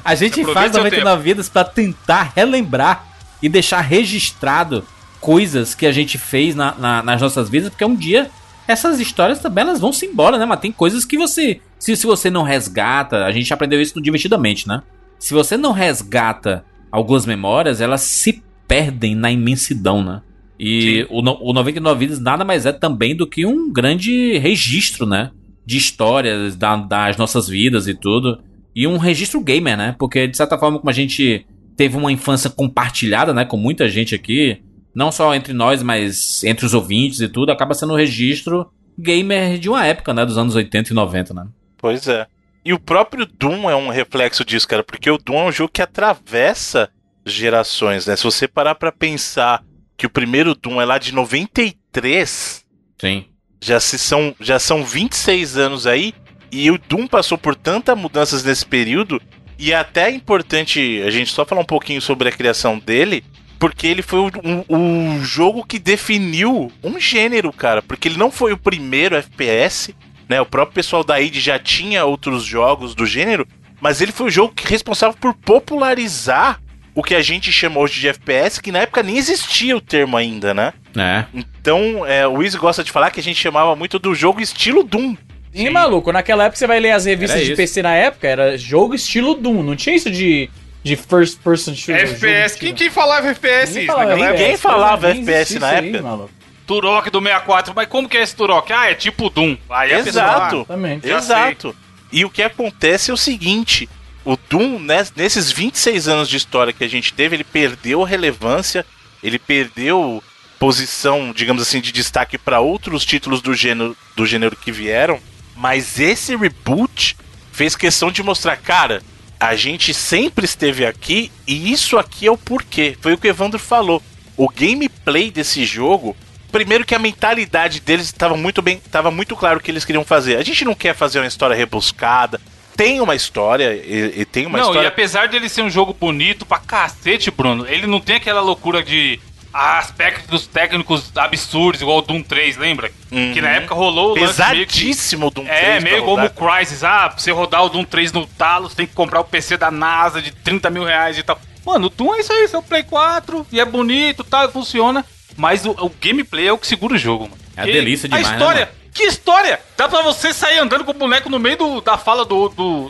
a gente faz seu 99 Vidas pra tentar relembrar e deixar registrado coisas que a gente fez na- na- nas nossas vidas, porque um dia essas histórias também elas vão se embora, né? Mas tem coisas que você. Se, se você não resgata, a gente aprendeu isso Divertidamente, né? Se você não resgata algumas memórias, elas se perdem na imensidão, né? E o, o 99 Vidas nada mais é também do que um grande registro, né? De histórias da- das nossas vidas e tudo. E um registro gamer, né? Porque, de certa forma, como a gente teve uma infância compartilhada, né? Com muita gente aqui, não só entre nós, mas entre os ouvintes e tudo, acaba sendo um registro gamer de uma época, né? Dos anos 80 e 90, né? Pois é. E o próprio Doom é um reflexo disso, cara, porque o Doom é um jogo que atravessa gerações, né? Se você parar pra pensar que o primeiro Doom é lá de 93, Sim. já, se são, já são 26 anos aí, e o Doom passou por tantas mudanças nesse período, e é até importante a gente só falar um pouquinho sobre a criação dele, porque ele foi o, o- o jogo que definiu um gênero, cara, porque ele não foi o primeiro FPS, né? O próprio pessoal da id já tinha outros jogos do gênero, mas ele foi o jogo que responsável por popularizar o que a gente chama hoje de FPS, que na época nem existia o termo ainda, né? É. Então, é, o Wiz gosta de falar que a gente chamava muito do jogo estilo Doom. E maluco, naquela época você vai ler as revistas Era de isso. PC na época, era jogo estilo Doom, não tinha isso de, de first person shooter. FPS. Quem, quem falava FPS Ninguém isso falava Ninguém época? falava FPS na aí, época. maluco. Turok do 64. Mas como que é esse Turok? Ah, é tipo Doom. Aí Exato. Exatamente. Já Exato. E o que acontece é o seguinte: o Doom, né, nesses 26 anos de história que a gente teve, ele perdeu relevância, ele perdeu posição, digamos assim, de destaque para outros títulos do gênero, do gênero que vieram, mas esse reboot fez questão de mostrar, cara, a gente sempre esteve aqui e isso aqui é o porquê. Foi o que o Evandro falou. O gameplay desse jogo, primeiro que a mentalidade deles estava muito bem, estava muito claro o que eles queriam fazer. A gente não quer fazer uma história rebuscada. Tem uma história, e, e tem uma não, história. e apesar de ele ser um jogo bonito pra cacete, Bruno, ele não tem aquela loucura de aspectos técnicos absurdos, igual o Doom 3, lembra? Que na época rolou o que- Pesadíssimo de um É, meio como o Crysis. Ah, pra você rodar o Doom 3 no talo, você tem que comprar o PC da NASA de 30 mil reais e tal. Mano, o Doom é isso aí, seu Play 4, e é bonito, tal, e funciona. Mas o, o gameplay é o que segura o jogo, mano. É uma delícia demais, A né, história, mano? Que história! Dá pra você sair andando com o boneco no meio do- da fala do, do,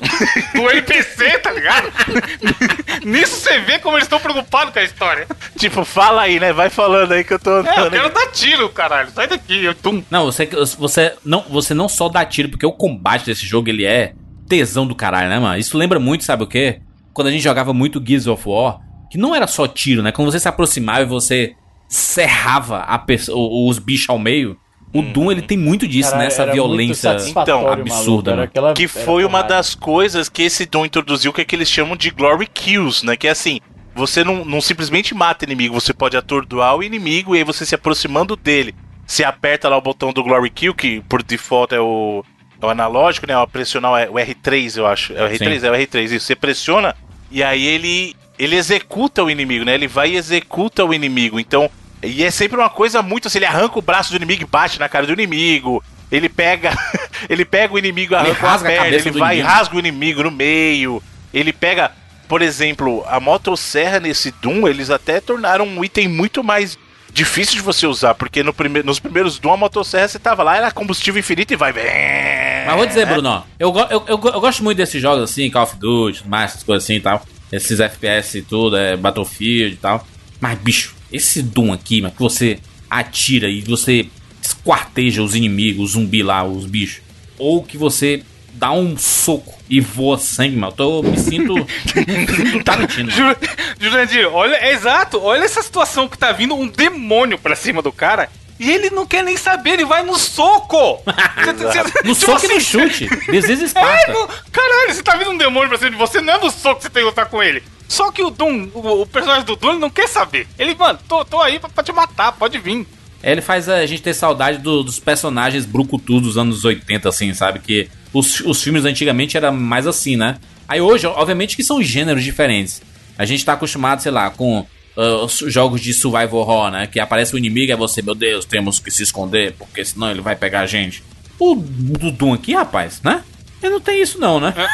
do NPC, tá ligado? Nisso você vê como eles estão preocupados com a história. Tipo, fala aí, né? Vai falando aí que eu tô É, eu quero dar tiro, caralho. Sai daqui, eu Doom. Não, você, você, não, você não só dá tiro, porque o combate desse jogo ele é tesão do caralho, né, mano? Isso lembra muito, sabe o quê? Quando a gente jogava muito Gears of War, que não era só tiro, né? Quando você se aproximava e você serrava a pessoa, os bichos ao meio, o Doom ele tem muito disso, Cara, né? Essa era violência. então, maluco, absurda, era mano. aquela- Que era foi uma porrada. das coisas que esse Doom introduziu, que é que eles chamam de Glory Kills, né? Que é assim, você não, não simplesmente mata inimigo, você pode atordoar o inimigo e aí você se aproximando dele. Você aperta lá o botão do Glory Kill, que por default é o, é o analógico, né? Ao pressionar o R3, eu acho. É o R3? Sim. É o R3, isso. Você pressiona e aí ele, ele executa o inimigo, né? Ele vai e executa o inimigo. Então, e é sempre uma coisa muito assim, ele arranca o braço do inimigo e bate na cara do inimigo. Ele pega, ele pega o inimigo, arranca rasga a perna, cabeça ele vai e inimigo. rasga o inimigo no meio. Ele pega, por exemplo, a motosserra nesse Doom, eles até tornaram um item muito mais difícil de você usar, porque no prime nos primeiros Doom a motosserra você tava lá, era combustível infinito e vai. Mas vou dizer, Bruno, eu, eu, eu, eu gosto muito desses jogos assim, Call of Duty, mais, essas coisas assim e tal. Esses FPS e tudo, é Battlefield e tal. Mas, bicho, esse Doom aqui, mano, que você atira e você esquarteja os inimigos, os zumbi lá, os bichos. Ou que você dá um soco e voa sangue, mano. Eu tô, me sinto. Tarantino. mano. Ju- Jurandir, olha, é exato, olha essa situação que tá vindo um demônio pra cima do cara e ele não quer nem saber, ele vai no soco! No Tipo soco e no assim, chute. Desejo É, no, caralho, você tá vindo um demônio pra cima de você, não é no soco que você tem que lutar com ele. Só que o Doom, o, o personagem do Doom, ele não quer saber. Ele, mano, tô, tô aí pra, pra te matar, pode vir. É, Ele faz a gente ter saudade do- dos personagens brucutus dos anos 80, assim, sabe? Que os, os filmes antigamente era mais assim, né? Aí hoje, obviamente que são gêneros diferentes. A gente tá acostumado, sei lá, com os jogos de survival horror, né? Que aparece o inimigo e é você, meu Deus, temos que se esconder, porque senão ele vai pegar a gente. O do Doom aqui, rapaz, né? Ele não tem isso não, né? É,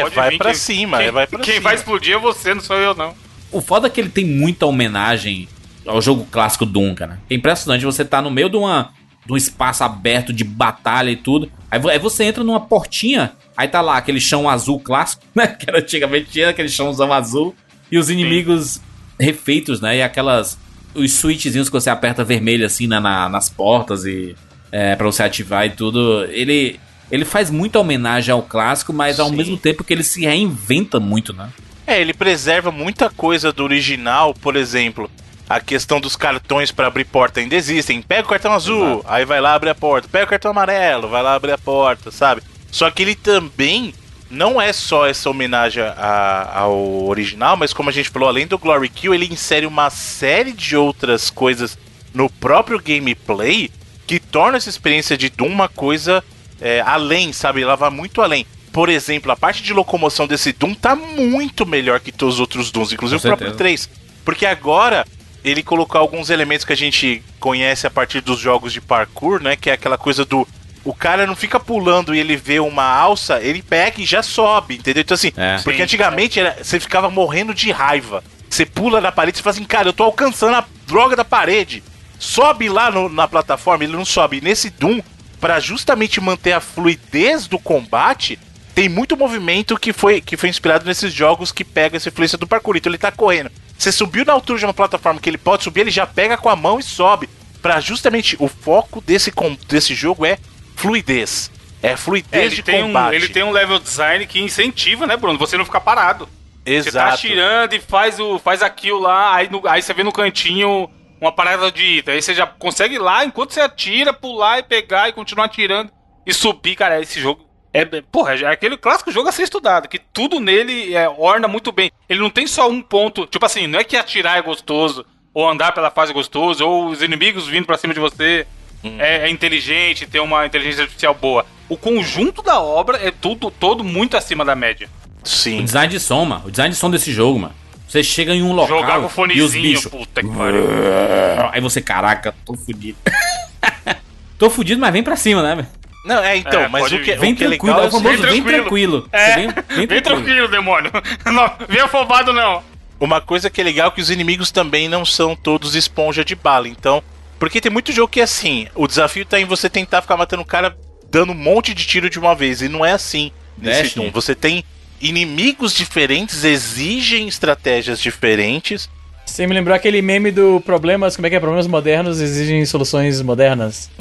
Pode vai vir, pra quem- cima, quem, é, vai pra Quem cima. vai explodir é você, não sou eu, não. O foda é que ele tem muita homenagem ao jogo clássico Doom, cara. É impressionante, você tá no meio de, uma, de um espaço aberto de batalha e tudo. Aí, aí você entra numa portinha, aí tá lá aquele chão azul clássico, né? Que era antigamente tinha aquele chãozão azul. E os inimigos refeitos, né? E aquelas. Os switchzinhos que você aperta vermelho assim na, na- nas portas e. É, pra você ativar e tudo. Ele. Ele faz muita homenagem ao clássico, mas ao Sim. mesmo tempo que ele se reinventa muito, né? É, ele preserva muita coisa do original, por exemplo, a questão dos cartões pra abrir porta ainda existem. Pega o cartão azul, aí vai lá abrir a porta. Pega o cartão amarelo, vai lá abrir a porta, sabe? Só que ele também não é só essa homenagem a- ao original, mas como a gente falou, além do Glory Kill, ele insere uma série de outras coisas no próprio gameplay que torna essa experiência de Doom uma coisa é, além, sabe? Ela vai muito além. Por exemplo, a parte de locomoção desse Doom tá muito melhor que todos os outros Dooms, inclusive o próprio certeza. 3. Porque agora ele colocou alguns elementos que a gente conhece a partir dos jogos de parkour, né? Que é aquela coisa do. O cara não fica pulando e ele vê uma alça, ele pega e já sobe, entendeu? Então assim, É. porque Sim. antigamente era- você ficava morrendo de raiva. Você pula na parede e fala assim, cara, eu tô alcançando a droga da parede. Sobe lá no- na plataforma, ele não sobe. Nesse Doom, pra justamente manter a fluidez do combate, tem muito movimento que foi, que foi inspirado nesses jogos que pega essa influência do parkour. Então ele tá correndo. Você subiu na altura de uma plataforma que ele pode subir, ele já pega com a mão e sobe. Pra justamente o foco desse, desse jogo é fluidez. É fluidez É, ele, de tem um, combate. ele tem um level design que incentiva, né, Bruno? Você não ficar parado. Você tá Exato. atirando e faz, o, faz a kill lá, aí, no- aí você vê no cantinho uma parada de ida. Aí você já consegue ir lá enquanto você atira, pular e pegar e continuar atirando e subir, cara. Esse jogo é, porra, é aquele clássico jogo a ser estudado, que tudo nele é, orna muito bem. Ele não tem só um ponto, tipo assim, não é que atirar é gostoso, ou andar pela fase é gostoso, ou os inimigos vindo pra cima de você é, é inteligente, tem uma inteligência artificial boa. O conjunto da obra é tudo todo muito acima da média. O Sim. design de som, mano. O design de som desse jogo, mano. Você chega em um local Jogar com e os fonezinho, bichos. puta que pariu. Aí você, caraca, tô fudido. tô fudido, mas vem pra cima, né, velho? Não, é, então, É, mas o que. Vem o que é tranquilo, legal é é o famoso Vem tranquilo. É, vem, vem Vem tranquilo. tranquilo, demônio. Não, vem afobado, não. Uma coisa que é legal é que os inimigos também não são todos esponja de bala. Então, porque tem muito jogo que é assim, o desafio tá em você tentar ficar matando o cara dando um monte de tiro de uma vez. E não é assim nesse Destiny. Doom. Você tem inimigos diferentes, exigem estratégias diferentes. Você me lembrou aquele meme do problemas, como é que é? Problemas modernos exigem soluções modernas.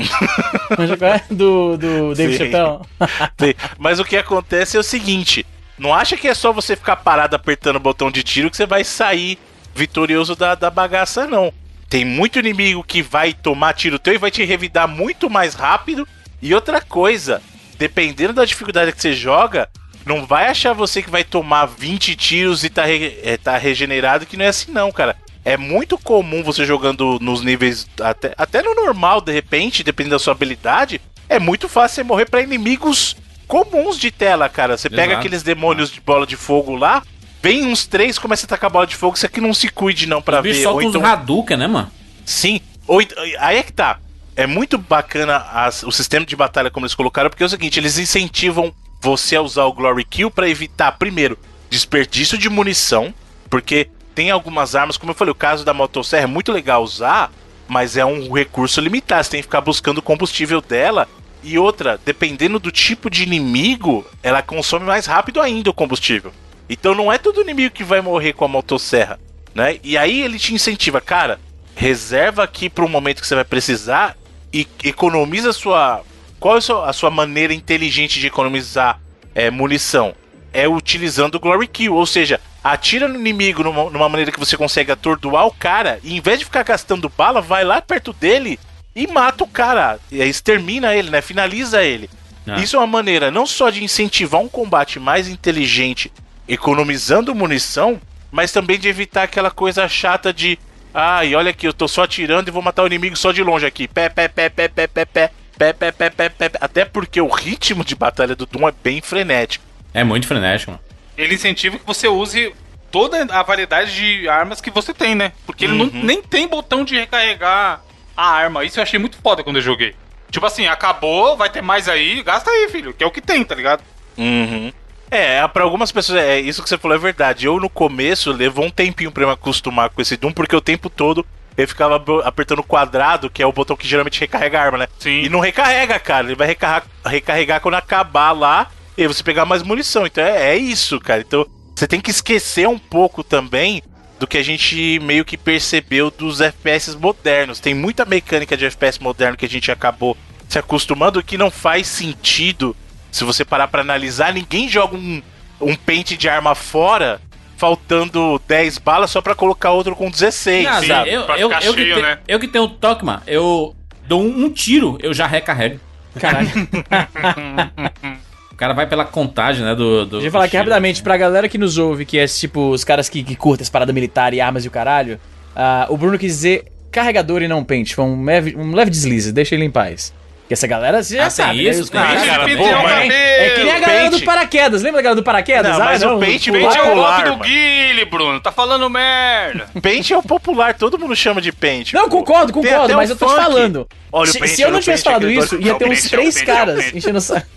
É? do, do David. Chappelle. Mas o que acontece é o seguinte: não acha que é só você ficar parado apertando o botão de tiro que você vai sair vitorioso da, da bagaça, não. Tem muito inimigo que vai tomar tiro teu e vai te revidar muito mais rápido. E outra coisa, dependendo da dificuldade que você joga, não vai achar você que vai tomar 20 tiros e tá, re- é, tá regenerado, que não é assim não, cara. É muito comum você jogando nos níveis, até, até no normal, de repente, dependendo da sua habilidade, é muito fácil você morrer pra inimigos comuns de tela, cara. Você pega Exato. aqueles demônios de bola de fogo lá, vem uns três, começa a tacar bola de fogo, isso aqui não se cuide não pra ver. Ou soltam então, os Hadouken, né, mano? Sim. Ou, aí é que tá. É muito bacana as- o sistema de batalha como eles colocaram, porque é o seguinte, eles incentivam você usar o Glory Kill pra evitar, primeiro, desperdício de munição, porque tem algumas armas, como eu falei, o caso da motosserra é muito legal usar, mas é um recurso limitado, você tem que ficar buscando combustível dela. E outra, dependendo do tipo de inimigo, ela consome mais rápido ainda o combustível. Então não é todo inimigo que vai morrer com a motosserra, né? E aí ele te incentiva, cara, reserva aqui para um momento que você vai precisar e economiza sua. Qual é a sua, maneira inteligente de economizar é, munição? É utilizando o Glory Kill, ou seja, atira no inimigo numa, numa maneira que você consegue atordoar o cara e em vez de ficar gastando bala, vai lá perto dele e mata o cara, e aí extermina ele, né? Finaliza ele. Ah. Isso é uma maneira não só de incentivar um combate mais inteligente, economizando munição, mas também de evitar aquela coisa chata de ai, olha aqui, eu tô só atirando e vou matar o inimigo só de longe aqui. Pé, pé, pé, pé, pé, pé, pé, pé, pé, pé, pé, pé. Até porque o ritmo de batalha do Doom é bem frenético. É muito frenético, mano. Ele incentiva que você use toda a variedade de armas que você tem, né? Porque ele não, Uhum. nem tem botão de recarregar a arma. Isso eu achei muito foda quando eu joguei. Tipo assim, acabou, vai ter mais aí, gasta aí, filho, que é o que tem, tá ligado? Uhum. É, pra algumas pessoas, é isso que você falou é verdade. Eu no começo levou um tempinho pra eu me acostumar com esse Doom, porque o tempo todo eu ficava apertando o quadrado, que é o botão que geralmente recarrega a arma, né? Sim. E não recarrega, cara. Ele vai recarregar, recarregar quando acabar lá e você pegar mais munição. Então é, é isso, cara. Então você tem que esquecer um pouco também do que a gente meio que percebeu dos FPS modernos. Tem muita mecânica de FPS moderno que a gente acabou se acostumando que não faz sentido se você parar pra analisar. Ninguém joga um, um pente de arma fora faltando 10 balas só pra colocar outro com 16, Não, sabe? eu, Pra eu, ficar eu, que cheio, te- né? eu que tenho toque, mano, eu dou um, um tiro, eu já recarrego. Caralho. O cara vai pela contagem, né, do... do Deixa eu falar aqui rapidamente, pra galera que nos ouve, que é tipo os caras que, que curtem essa parada militar e armas e o caralho, ah, o Bruno quis dizer carregador e não pente. Foi um leve, um leve deslize, deixa ele em paz. Que essa galera, você já Ah, tem sabe, né? isso? Os Tem caras- isso? cara, pô, o cabelo. É que nem a galera Pente. do paraquedas. Lembra da galera do paraquedas? Não, mas o pular- pente Pente é o Popular, golpe do. Guile, Bruno. Tá falando merda. Pente é o popular, todo mundo chama de pente. Não, concordo, Tem concordo, mas o eu tô te falando. Olha o se, pente, se eu olha não o tivesse falado isso, ia É o ter uns é o três é o caras pente. enchendo o saco.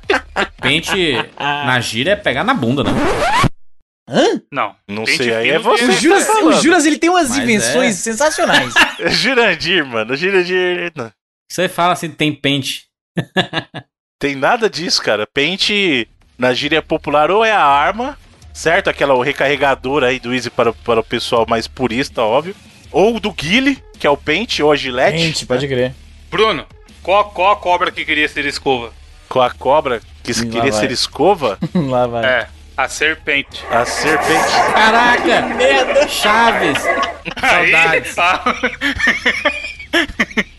Pente na gira é pegar na bunda, né? Não. Não Pente sei, aí é você. O de- Tá Juras, o. Juras, ele tem umas Mas invenções é. sensacionais. Jurandir, mano. Jurandir. não. Você fala assim, tem pente. Tem nada disso, cara. Pente na gíria popular ou é a arma, certo? Aquela o recarregador aí do Easy para, para o pessoal mais purista, óbvio. Ou do Guile, que é o pente, ou a gilete. Gente, pode crer. Bruno, qual, qual a cobra que queria ser escova? Com a cobra que Lá queria vai. ser escova. Lá vai. É. A serpente. A serpente. Caraca! Merda! Chaves! Saudades. Aí,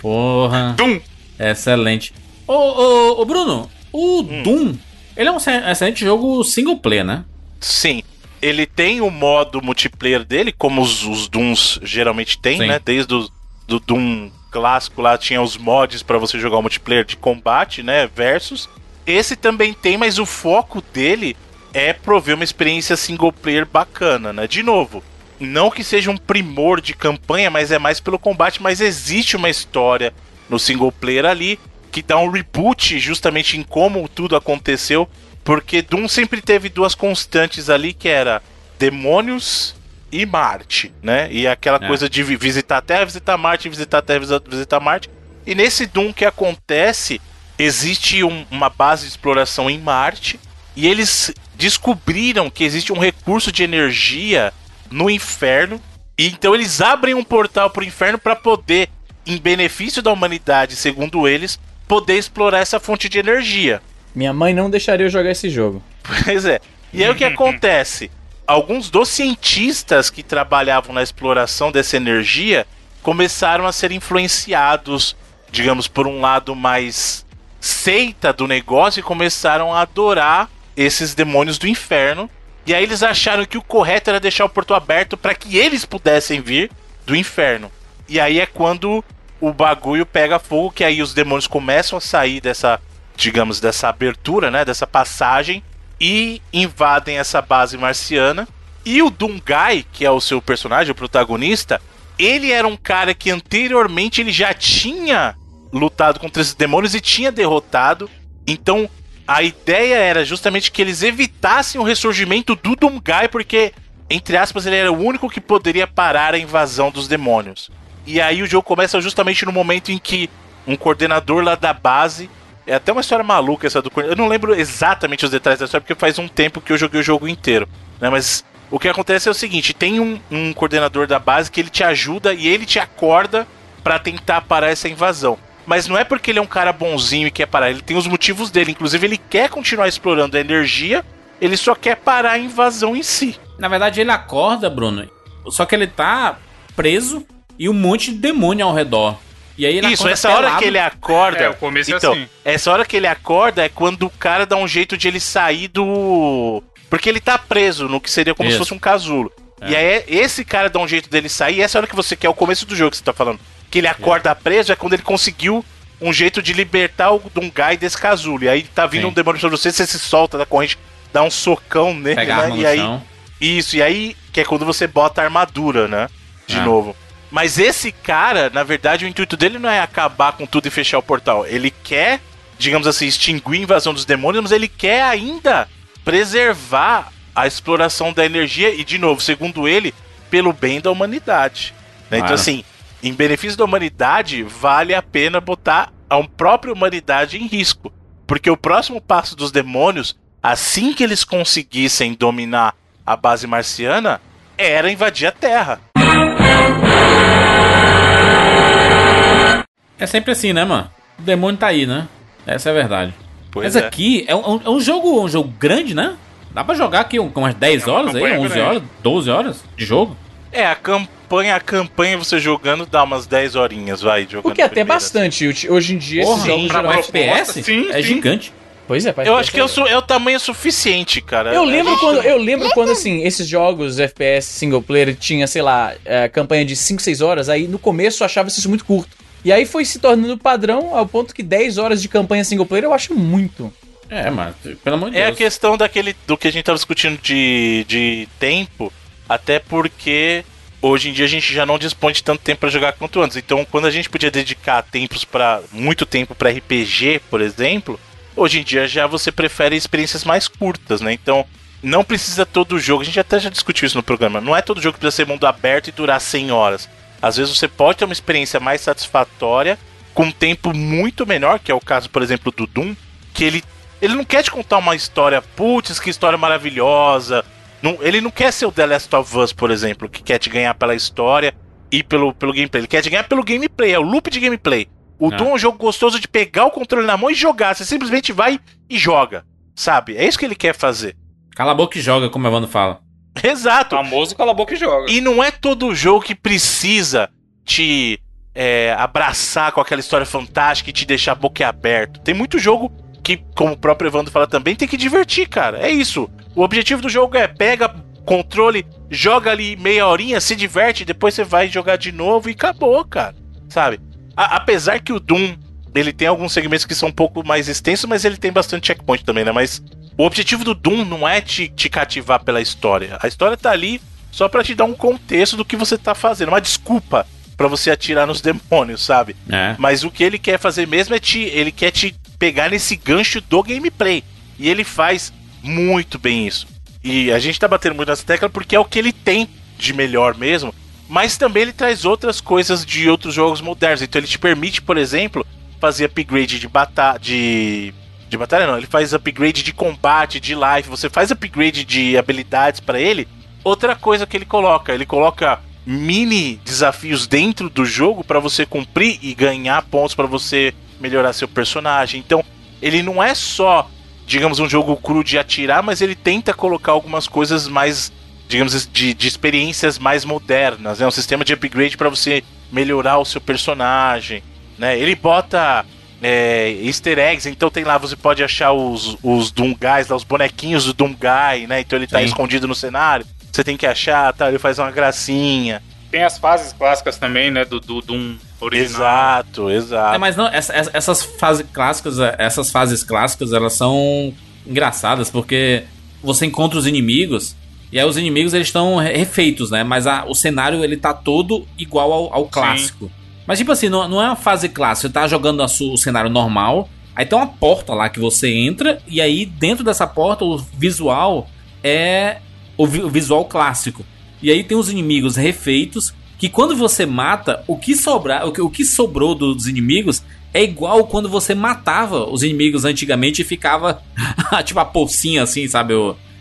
Porra. Dum. Excelente. Ô, ô, ô Bruno, o Doom, ele é um exce- excelente jogo single player, né? Sim. Ele tem o modo multiplayer dele, como os, os Dooms geralmente tem, Sim. né? Desde o do Doom clássico lá tinha os mods pra você jogar o multiplayer de combate, né? Versus. Esse também tem, mas o foco dele é prover uma experiência single player bacana, né? De novo, não que seja um primor de campanha, mas é mais pelo combate, mas existe uma história no single player ali que dá um reboot justamente em como tudo aconteceu, porque Doom sempre teve duas constantes ali que era demônios e Marte, né? E aquela É. coisa de vi- visitar a Terra, visitar Marte, visitar a Terra, visi- visitar Marte. E nesse Doom que acontece, existe um- uma base de exploração em Marte e eles descobriram que existe um recurso de energia no inferno. E então eles abrem um portal pro inferno para poder, em benefício da humanidade, segundo eles, poder explorar essa fonte de energia. Minha mãe não deixaria eu jogar esse jogo. Pois é. E aí o que acontece? Alguns dos cientistas que trabalhavam na exploração dessa energia começaram a ser influenciados, digamos, por um lado mais seita do negócio e começaram a adorar esses demônios do inferno. E aí eles acharam que o correto era deixar o porto aberto para que eles pudessem vir do inferno. E aí é quando o bagulho pega fogo, que aí os demônios começam a sair dessa, digamos, dessa abertura, né, dessa passagem e invadem essa base marciana. E o Dungai, que é o seu personagem, o protagonista, ele era um cara que anteriormente ele já tinha lutado contra esses demônios e tinha derrotado. Então, a ideia era justamente que eles evitassem o ressurgimento do Dungai, porque, entre aspas, ele era o único que poderia parar a invasão dos demônios. E aí o jogo começa justamente no momento em que um coordenador lá da base. É até uma história maluca essa do coordenador. Eu não lembro exatamente os detalhes da história, porque faz um tempo que eu joguei o jogo inteiro. Né? Mas o que acontece é o seguinte: tem um, um coordenador da base que ele te ajuda e ele te acorda pra tentar parar essa invasão. Mas não é porque ele é um cara bonzinho e quer parar, ele tem os motivos dele. Inclusive, ele quer continuar explorando a energia, ele só quer parar a invasão em si. Na verdade, ele acorda, Bruno, só que ele tá preso e um monte de demônio ao redor. E aí ele Isso, essa hora pelado. que ele acorda. É, o começo é então, assim. essa hora que ele acorda é quando o cara dá um jeito de ele sair do. Porque ele tá preso no que seria como se Isso. fosse um casulo. É. E aí esse cara dá um jeito dele sair, e essa hora que você quer, é o começo do jogo que você tá falando. Que ele acorda preso é quando ele conseguiu um jeito de libertar o Dungai desse casulo. E aí tá vindo Sim. um demônio sobre você, você se solta da corrente, dá um socão nele, Pega a né? arma no E aí. chão. Isso, e aí que é quando você bota a armadura, né? De Ah. novo. Mas esse cara, na verdade, o intuito dele não é acabar com tudo e fechar o portal. Ele quer, digamos assim, extinguir a invasão dos demônios, mas ele quer ainda preservar a exploração da energia e, de novo, segundo ele, pelo bem da humanidade. né? Então, Claro. assim, em benefício da humanidade, vale a pena botar a própria humanidade em risco. Porque o próximo passo dos demônios, assim que eles conseguissem dominar a base marciana, era invadir a Terra. É sempre assim, né, mano? O demônio tá aí, né? Essa é a verdade. Pois Mas é. aqui é um, é um jogo, um jogo grande, né? Dá pra jogar aqui com umas 10 É uma horas aí, campanha 11 grande. horas, 12 horas de jogo. É, a campanha, a campanha você jogando dá umas 10 horinhas, vai, jogando. Porque até primeiro. bastante. Hoje- Hoje em dia, Porra, esses jogos pra geralmente... FPS sim, é sim. gigante. Pois é, Eu acho que eu sou, é o tamanho suficiente, cara. Eu A lembro gente- quando, eu lembro quando assim, esses jogos FPS single player tinha, sei lá, é, campanha de 5, 6 horas, aí no começo eu achava isso muito curto. E aí foi se tornando padrão ao ponto que 10 horas de campanha single player eu acho muito. É, mas pelo amor de É a Deus. questão daquele do que a gente tava discutindo de, de tempo, até porque hoje em dia a gente já não dispõe de tanto tempo pra jogar quanto antes. Então, quando a gente podia dedicar tempos para muito tempo pra RPG, por exemplo, hoje em dia já você prefere experiências mais curtas, né? Então, não precisa todo jogo, a gente até já discutiu isso no programa, não é todo jogo que precisa ser mundo aberto e durar 100 horas. Às vezes você pode ter uma experiência mais satisfatória com um tempo muito menor, que é o caso, por exemplo, do Doom, que ele ele não quer te contar uma história, putz, que história maravilhosa. Não- ele não quer ser o The Last of Us, por exemplo, que quer te ganhar pela história e pelo, pelo gameplay. Ele quer te ganhar pelo gameplay, é o loop de gameplay. O Ah. Doom é um jogo gostoso de pegar o controle na mão e jogar. Você simplesmente vai e joga. sabe? É isso que ele quer fazer. Cala a boca e joga, como o Evandro fala. Exato. Famoso cala a boca e joga. E não é todo jogo que precisa te é, abraçar com aquela história fantástica e te deixar boquiaberto. Tem muito jogo que, como o próprio Evandro fala também, tem que divertir, cara. É isso. O objetivo do jogo é pega controle, joga ali meia horinha, se diverte, depois você vai jogar de novo e acabou, cara. Sabe? A- apesar que o Doom, ele tem alguns segmentos que são um pouco mais extensos, mas ele tem bastante checkpoint também, né? Mas o objetivo do Doom não é te, te cativar pela história. A história tá ali só pra te dar um contexto do que você tá fazendo, uma desculpa pra você atirar nos demônios, sabe? É. Mas o que ele quer fazer mesmo é te. Ele quer te pegar nesse gancho do gameplay. E ele faz muito bem isso. E a gente tá batendo muito nessa tecla porque é o que ele tem de melhor mesmo. Mas também ele traz outras coisas de outros jogos modernos. Então ele te permite, por exemplo, fazer upgrade de batalha. De. De batalha não, ele faz upgrade de combate, de life, você faz upgrade de habilidades pra ele. Outra coisa que ele coloca, ele coloca mini desafios dentro do jogo pra você cumprir e ganhar pontos pra você melhorar seu personagem. Então, ele não é só, digamos, um jogo cru de atirar, mas ele tenta colocar algumas coisas mais, digamos, de, de experiências mais modernas, né? Um sistema de upgrade pra você melhorar o seu personagem, né? Ele bota é, easter eggs, então tem lá, você pode achar os, os Doomguys, lá, os bonequinhos do Doomguy, né? Então ele tá Sim. escondido no cenário, você tem que achar, tá? Ele faz uma gracinha. Tem as fases clássicas também, né? Do, do Doom original. Exato, exato. É, mas não, essa- essa- essas fases clássicas, essas fases clássicas, elas são engraçadas porque você encontra os inimigos e aí os inimigos eles estão re- refeitos, né? Mas a- o cenário ele tá todo igual ao, ao clássico. Mas tipo assim, não, não é uma fase clássica, você tá jogando o cenário normal, aí tem uma porta lá que você entra e aí dentro dessa porta o visual é o, vi- o visual clássico. E aí tem os inimigos refeitos que quando você mata, o que sobrar, o que, o que sobrou dos inimigos é igual quando você matava os inimigos antigamente e ficava tipo a pocinha assim, sabe?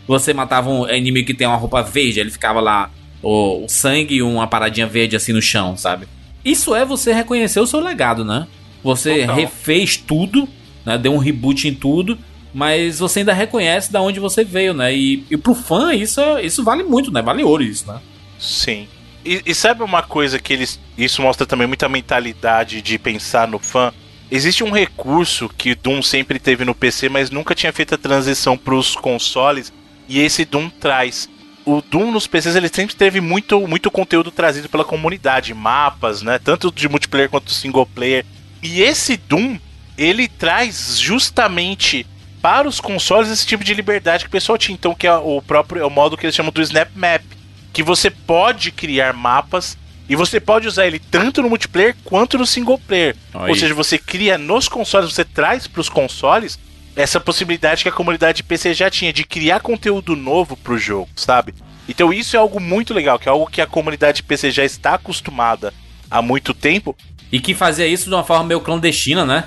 Você matava um inimigo que tem uma roupa verde, ele ficava lá o, o sangue e uma paradinha verde assim no chão, sabe? Isso é você reconhecer o seu legado, né? Você Total. refez tudo, né? Deu um reboot em tudo, mas você ainda reconhece da onde você veio, né? E, e pro fã isso, é- isso vale muito, né? Vale ouro isso, né? Sim. E, e sabe uma coisa que eles. Isso mostra também muita mentalidade de pensar no fã. Existe um recurso que Doom sempre teve no PC, mas nunca tinha feito a transição para os consoles. E esse Doom traz. O Doom nos PCs ele sempre teve muito, muito conteúdo trazido pela comunidade, mapas, né? Tanto de multiplayer quanto single player. E esse Doom, ele traz justamente para os consoles esse tipo de liberdade que o pessoal tinha. Então, que é o próprio é o modo que eles chamam do Snap Map que você pode criar mapas e você pode usar ele tanto no multiplayer quanto no single player. Aí. Ou seja, você cria nos consoles, você traz para os consoles essa possibilidade que a comunidade de PC já tinha de criar conteúdo novo pro jogo, sabe? Então isso é algo muito legal, que é algo que a comunidade de PC já está acostumada há muito tempo. E que fazia isso de uma forma meio clandestina, né?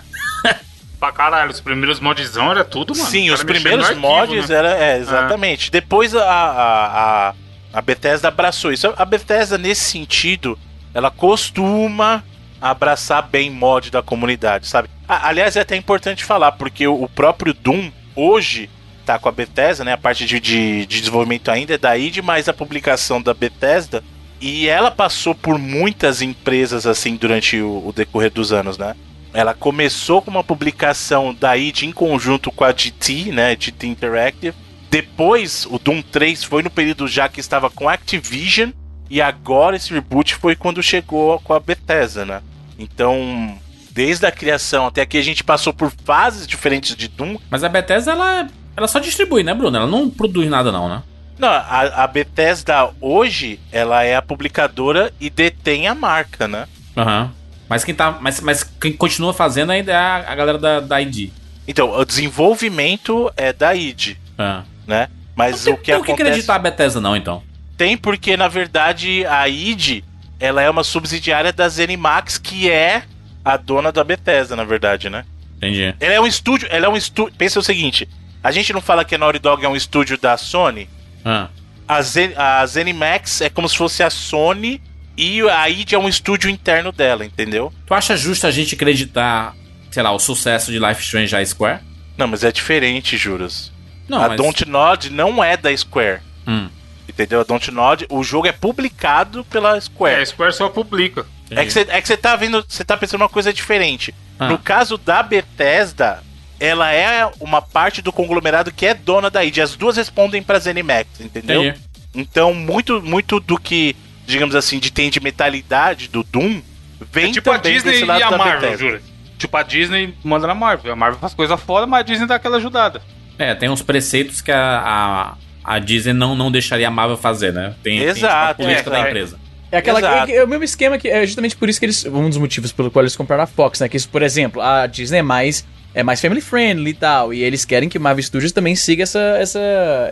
Pra caralho, os primeiros modzão era tudo, mano. Sim, os primeiros arquivo, mods né? era é, exatamente. Depois a, a, a, a Bethesda abraçou isso. A Bethesda nesse sentido, ela costuma abraçar bem mod da comunidade, sabe? Ah, aliás, é até importante falar porque o, o próprio Doom hoje tá com a Bethesda, né? A parte de, de, de desenvolvimento ainda é da id, mas a publicação da Bethesda e ela passou por muitas empresas assim durante o, o decorrer dos anos, né? Ela começou com uma publicação da id em conjunto com a GT, né? GT Interactive. Depois, o Doom 3 foi no período já que estava com a Activision. E agora esse reboot foi quando chegou com a Bethesda, né? Então, desde a criação até aqui, a gente passou por fases diferentes de Doom. Mas a Bethesda, ela, ela só distribui, né, Bruno? Ela não produz nada, não, né? Não, a, a Bethesda hoje, ela é a publicadora e detém a marca, né? Aham. Mas quem tá. Mas, mas quem continua fazendo ainda é a, a galera da, da ID. Então, o desenvolvimento é da id, Ah. né? Mas Não o que tem o que acontece... acreditar a Bethesda, não, então. Tem porque, na verdade, a id, ela é uma subsidiária da ZeniMax, que é a dona da Bethesda, na verdade, né? Entendi. Ela é um estúdio, ela é um estúdio... Pensa o seguinte, a gente não fala que a Naughty Dog é um estúdio da Sony? Ah. A, Zen, a ZeniMax é como se fosse a Sony e a id é um estúdio interno dela, entendeu? Tu acha justo a gente acreditar, sei lá, o sucesso de Life Strange à Square? Não, mas é diferente, juras. Não, a mas- Dontnod não é da Square. Hum, Entendeu? A Dontnod, o jogo é publicado pela É, Square. a Square só publica. É que você é que você tá vendo, você tá pensando uma coisa diferente. Ah. No caso da Bethesda, ela é uma parte do conglomerado que é dona da id. As duas respondem pra ZeniMax, entendeu? entendi. Então, muito, muito do que, digamos assim, de tem de metalidade do Doom vem É tipo a também Disney desse e lado a da Marvel, jura? Tipo, a Disney manda na Marvel. A Marvel faz coisa foda, mas a Disney dá aquela ajudada. É, tem uns preceitos que a, a, a Disney não, não deixaria a Marvel fazer, né? Tem, tem, tipo, a Exato, política é, da é. empresa. É aquela Exato. é, é o mesmo esquema que é justamente por isso que eles um dos motivos pelo qual eles compraram a Fox, né? Que isso, por exemplo, a Disney é mais é mais family friendly e tal, e eles querem que o Marvel Studios também siga essa essa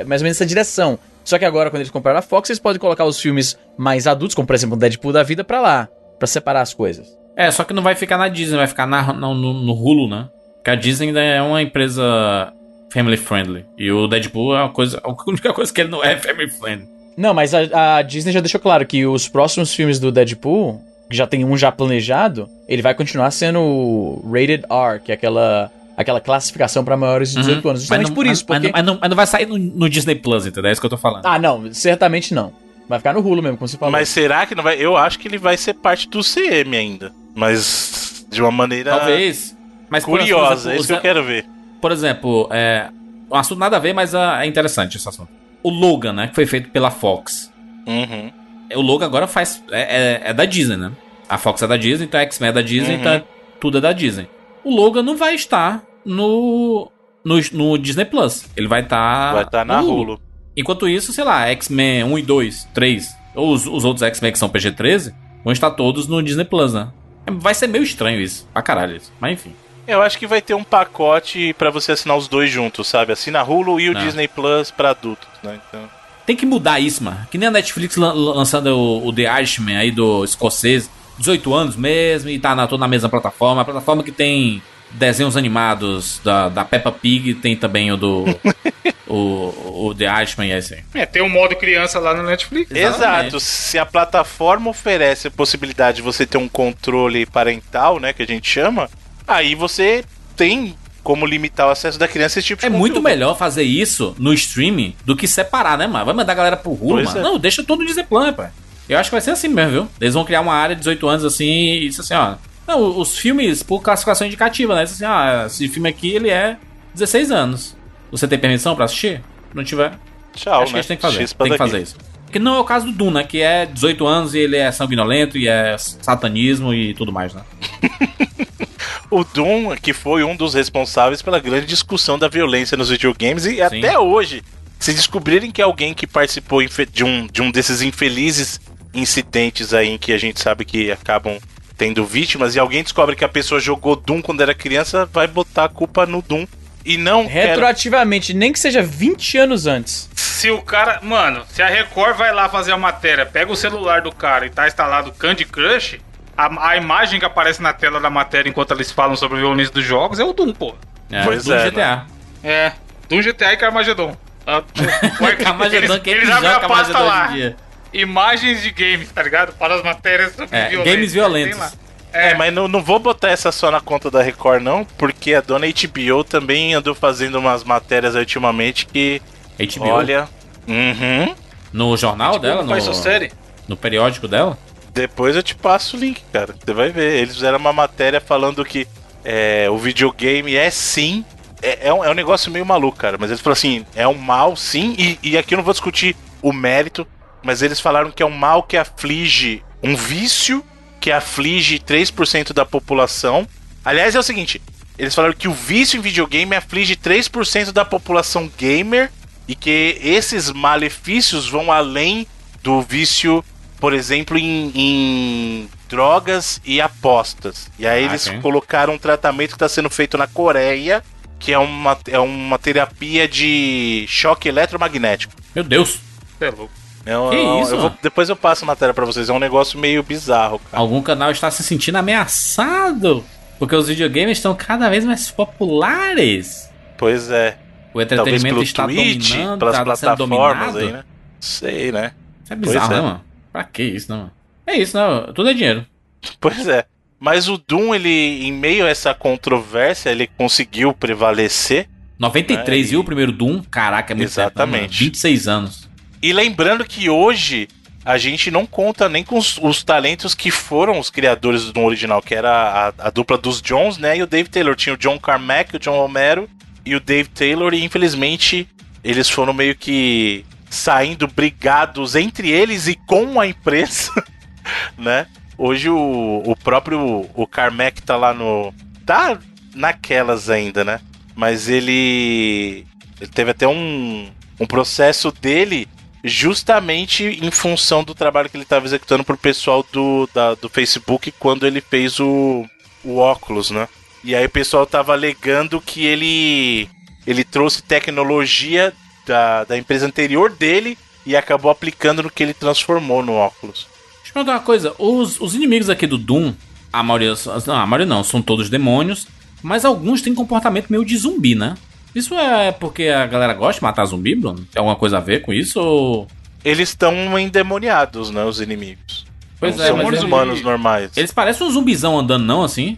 mais ou menos essa direção. Só que agora quando eles compraram a Fox, eles podem colocar os filmes mais adultos, como por exemplo o Deadpool da vida pra lá, pra separar as coisas. É, só que não vai ficar na Disney, vai ficar na, no, no, no Hulu, né? Porque a Disney ainda é uma empresa family friendly. E o Deadpool é uma coisa. A única coisa que ele não é family friendly. Não, mas a, a Disney já deixou claro que os próximos filmes do Deadpool, que já tem um já planejado, ele vai continuar sendo rated R, que é aquela aquela classificação pra maiores de 18 anos, justamente Uhum. Mas não- por isso, mas, porque mas, não, mas, não, vai sair no, no Disney Plus, entendeu? É isso que eu tô falando. Ah, não, certamente não. Vai ficar no Hulu mesmo, como você falou. Mas será que não vai? Eu acho que ele vai ser parte do CM ainda. Mas de uma maneira Talvez. Mas curiosa, é isso que eu quero ver. Por exemplo, é, um assunto nada a ver, mas ah, é interessante esse assunto. O Logan, né? Que foi feito pela Fox. Uhum. O Logan agora faz. É, é- é da Disney, né? A Fox é da Disney, então a X-Men é da Disney, Uhum. então é- tudo é da Disney. O Logan não vai estar no. No, no Disney Plus. Ele vai estar. vai estar na no Hulu. Enquanto isso, sei lá, X-Men 1 e 2, 3, ou os, os outros X-Men que são PG-13, vão estar todos no Disney Plus, né? Vai ser meio estranho isso. Pra caralho isso. Mas enfim. Eu acho que vai ter um pacote pra você assinar os dois juntos, sabe? Assina Hulu e o Não. Disney Plus pra adultos, né? Então, Tem que mudar isso, mano. Que nem a Netflix lan- lan- lançando o, o The Irishman aí do escocês. 18 anos mesmo e tá na, toda na mesma plataforma. A plataforma que tem desenhos animados da, da Peppa Pig, tem também o do. o, o The Irishman e aí. É, tem um modo criança lá no Netflix. Exatamente. Exato. Se a plataforma oferece a possibilidade de você ter um controle parental, né, que a gente chama, aí você tem como limitar o acesso da criança a esse tipo de É muito conteúdo. melhor fazer isso no streaming do que separar, né, mano? Vai mandar a galera pro Hulu, Pois mano. é. Não, deixa todo o Disney Plus, pai. Eu acho que vai ser assim mesmo, viu? Eles vão criar uma área de 18 anos assim e isso assim, ó. Não, os filmes por classificação indicativa, né? Isso assim, ó, esse filme aqui ele é 16 anos. Você tem permissão pra assistir? Não tiver, Tchau, acho que né? a gente tem que fazer. Pra Tem que daqui. fazer isso. Que não é o caso do Doom, né? Que é 18 anos e ele é sanguinolento e é satanismo e tudo mais, né? O Doom, que foi um dos responsáveis pela grande discussão da violência nos videogames, e até hoje, se descobrirem que alguém que participou de um, de um desses infelizes incidentes aí em que a gente sabe que acabam tendo vítimas, e alguém descobre que a pessoa jogou Doom quando era criança, vai botar a culpa no Doom. E não quero- Retroativamente, nem que seja 20 anos antes. Se o cara. Mano, se a Record vai lá fazer a matéria, pega o celular do cara e tá instalado Candy Crush, a, a imagem que aparece na tela da matéria enquanto eles falam sobre a violência dos jogos é o Doom, pô. É, Pois do é, GTA. É. Doom GTA e Carmageddon. Ah, o- Carmageddon, eles, quem eles abrem a pasta Carmageddon lá. hoje em dia? Imagens de games, tá ligado? Para as matérias sobre É, violência. games violentos. Lá. É, mas não, não vou botar essa só na conta da Record, não, porque a dona HBO também andou fazendo umas matérias ultimamente que, HBO. olha. Uhum. No jornal dela? Não faz no, sua série? no periódico dela? Depois eu te passo o link, cara. Você vai ver. Eles fizeram uma matéria falando que é, o videogame é sim. É, é um, é um negócio meio maluco, cara. Mas eles falaram assim: é um mal, sim. E, e aqui eu não vou discutir o mérito. Mas eles falaram que é um mal que aflige um vício que aflige 3% da população. Aliás, é o seguinte: eles falaram que o vício em videogame aflige 3% da população gamer. E que esses malefícios vão além do vício por exemplo, em, em drogas e apostas. E aí Ah, eles sim. colocaram um tratamento que está sendo feito na Coreia, que é uma, é uma terapia de choque eletromagnético. Meu Deus. Você é louco. É Que é isso, eu vou- depois eu passo a matéria pra vocês. É um negócio meio bizarro, cara. Algum canal está se sentindo ameaçado. Porque os videogames estão cada vez mais populares. Pois é. O entretenimento está Twitch, dominando, pelas sendo plataformas dominado. aí, né? Sei, né? Isso é bizarro, Pois é. né, mano? Pra que isso, né, mano? É isso, né? Tudo é dinheiro. Pois é. Mas o Doom, ele, em meio a essa controvérsia, ele conseguiu prevalecer. 93, É, viu? O primeiro Doom? Caraca, é muito Exatamente. né, mano? 26 anos. E lembrando que hoje a gente não conta nem com os, os talentos que foram os criadores do original, que era a, a dupla dos Johns, né? E o Dave Taylor. Tinha o John Carmack, o John Romero e o Dave Taylor, e infelizmente eles foram meio que saindo brigados entre eles e com a empresa, né? Hoje o, o próprio o Carmack tá lá no. tá naquelas ainda, né? Mas ele. Ele teve até um, um processo dele justamente em função do trabalho que ele estava executando pro pessoal do, da- do Facebook quando ele fez o, o óculos, né? E aí o pessoal tava alegando que ele ele trouxe tecnologia da, da empresa anterior dele e acabou aplicando no que ele transformou no óculos. Deixa eu perguntar uma coisa. Os, os inimigos aqui do Doom, a maioria. Não, a maioria não, são todos demônios. Mas alguns têm comportamento meio de zumbi, né? Isso é porque a galera gosta de matar zumbi, Bruno? Tem alguma coisa a ver com isso? Ou... Eles estão endemoniados, né? Os inimigos. Pois não é, são mas humanos normais. Eles parecem um zumbizão andando, não, assim?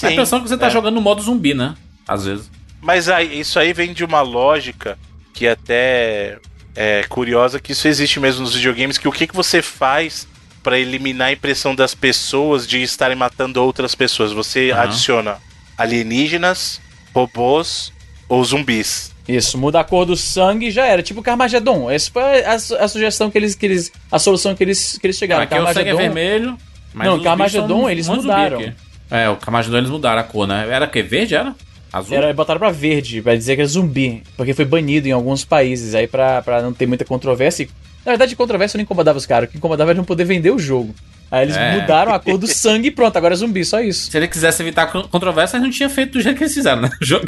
Dá a impressão que você tá é. jogando no modo zumbi, né? Às vezes. Mas aí, isso aí vem de uma lógica que até é curiosa que isso existe mesmo nos videogames, que o que, que você faz para eliminar a impressão das pessoas de estarem matando outras pessoas? Você Aham. adiciona alienígenas, robôs ou zumbis. Isso, muda a cor do sangue e já era. Tipo Carmageddon. Essa foi a, su- a sugestão que eles, que eles. A solução que eles, que eles chegaram. aqui o sangue é vermelho. mas Não, Carmageddon, eles mudaram. É, o Carmageddon eles mudaram a cor, né? Era o quê? Verde, era? Azul? Era, botaram pra verde, pra dizer que é zumbi. Porque foi banido em alguns países, aí pra, pra não ter muita controvérsia. Na verdade, controvérsia não incomodava os caras. O que incomodava era não poder vender o jogo. Aí eles É. mudaram a cor do sangue e pronto, agora é zumbi, só isso. Se ele quisesse evitar con- controvérsia, não tinha feito do jeito que eles fizeram, né? O jogo.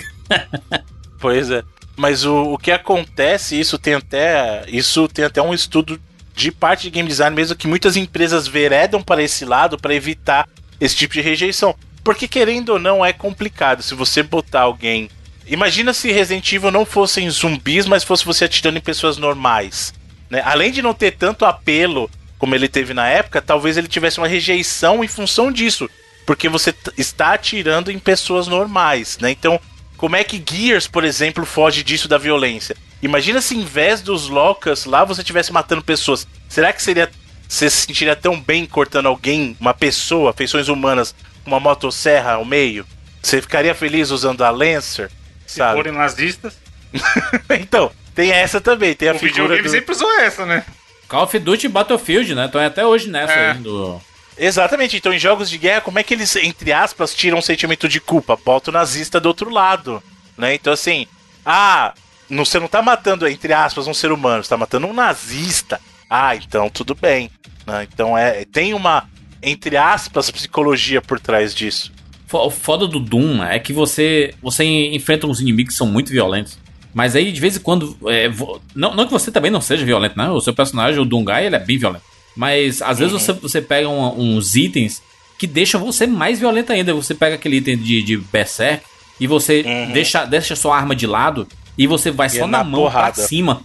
Pois é. Mas o, o que acontece, isso tem até. Isso tem até um estudo de parte de game design mesmo que muitas empresas veredam para esse lado para evitar esse tipo de rejeição. Porque querendo ou não, é complicado. Se você botar alguém. Imagina se Resident Evil não fossem zumbis, mas fosse você atirando em pessoas normais. né? Além de não ter tanto apelo como ele teve na época, talvez ele tivesse uma rejeição em função disso. Porque você está atirando em pessoas normais, né? Então, como é que Gears, por exemplo, foge disso da violência? Imagina se em vez dos Locus lá você estivesse matando pessoas. Será que seria. Você se sentiria tão bem cortando alguém, uma pessoa, feições humanas, com uma motosserra ao meio? Você ficaria feliz usando a Lancer? Se Sabe? forem nazistas. então, tem essa também, tem a O figura videogame do... sempre usou essa, né? Call of Duty e Battlefield, né? Estão até hoje nessa É. do. Exatamente, então em jogos de guerra, como é que eles, entre aspas, tiram o sentimento de culpa? Bota o nazista do outro lado, né? Então assim, ah, não, você não tá matando, entre aspas, um ser humano, você tá matando um nazista. Ah, então tudo bem. né? Então é, tem uma, entre aspas, psicologia por trás disso. O foda do Doom é que você, você enfrenta uns inimigos que são muito violentos. Mas aí, de vez em quando. é, não, não que você também não seja violento, né? O seu personagem, o Doomguy, ele é bem violento. Mas às vezes você, você pega um- uns itens que deixam você mais violento ainda. Você pega aquele item de, de Berserk e você deixa, deixa sua arma de lado e você vai só é na, na mão porrada. pra cima.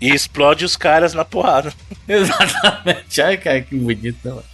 E explode os caras na porrada. Exatamente. Ai, cara, que bonito, né? mano?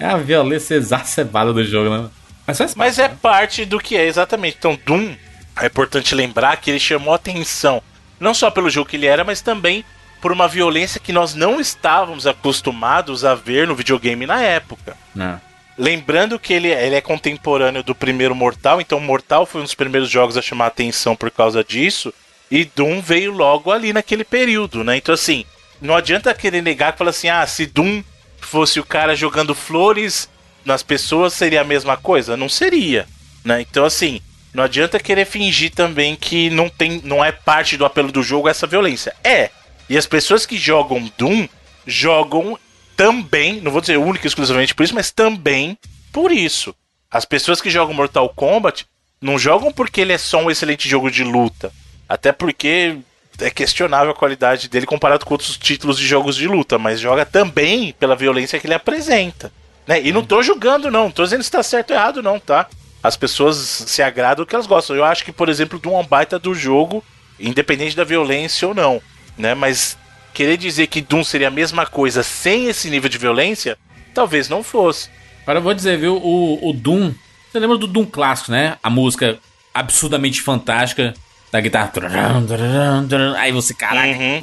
É a violência exacerbada do jogo, né? Mas, faz Mas parte, é parte do que é, exatamente. Então, Doom, é importante lembrar que ele chamou atenção, não só pelo jogo que ele era, mas também por uma violência que nós não estávamos acostumados a ver no videogame na época. né? Lembrando que ele, ele é contemporâneo do primeiro Mortal, então Mortal foi um dos primeiros jogos a chamar atenção por causa disso, e Doom veio logo ali naquele período, né? Então, assim, não adianta querer negar que fala assim, ah, se Doom fosse o cara jogando flores nas pessoas, seria a mesma coisa? Não seria, né? Então, assim, não adianta querer fingir também que não tem, não é parte do apelo do jogo essa violência. É. E as pessoas que jogam Doom jogam também, não vou dizer única e exclusivamente por isso, mas também por isso. As pessoas que jogam Mortal Kombat não jogam porque ele é só um excelente jogo de luta. Até porque é questionável a qualidade dele comparado com outros títulos de jogos de luta, mas joga também pela violência que ele apresenta. Né? E não tô julgando, não, não tô dizendo se tá certo ou errado, não, tá? As pessoas se agradam do que elas gostam. Eu acho que, por exemplo, Doom é um baita do jogo, independente da violência ou não, né? Mas querer dizer que Doom seria a mesma coisa sem esse nível de violência, talvez não fosse. Agora eu vou dizer, viu, o, o Doom. Você lembra do Doom clássico, né? A música absurdamente fantástica. Da guitarra. Aí você, caraca. Uhum.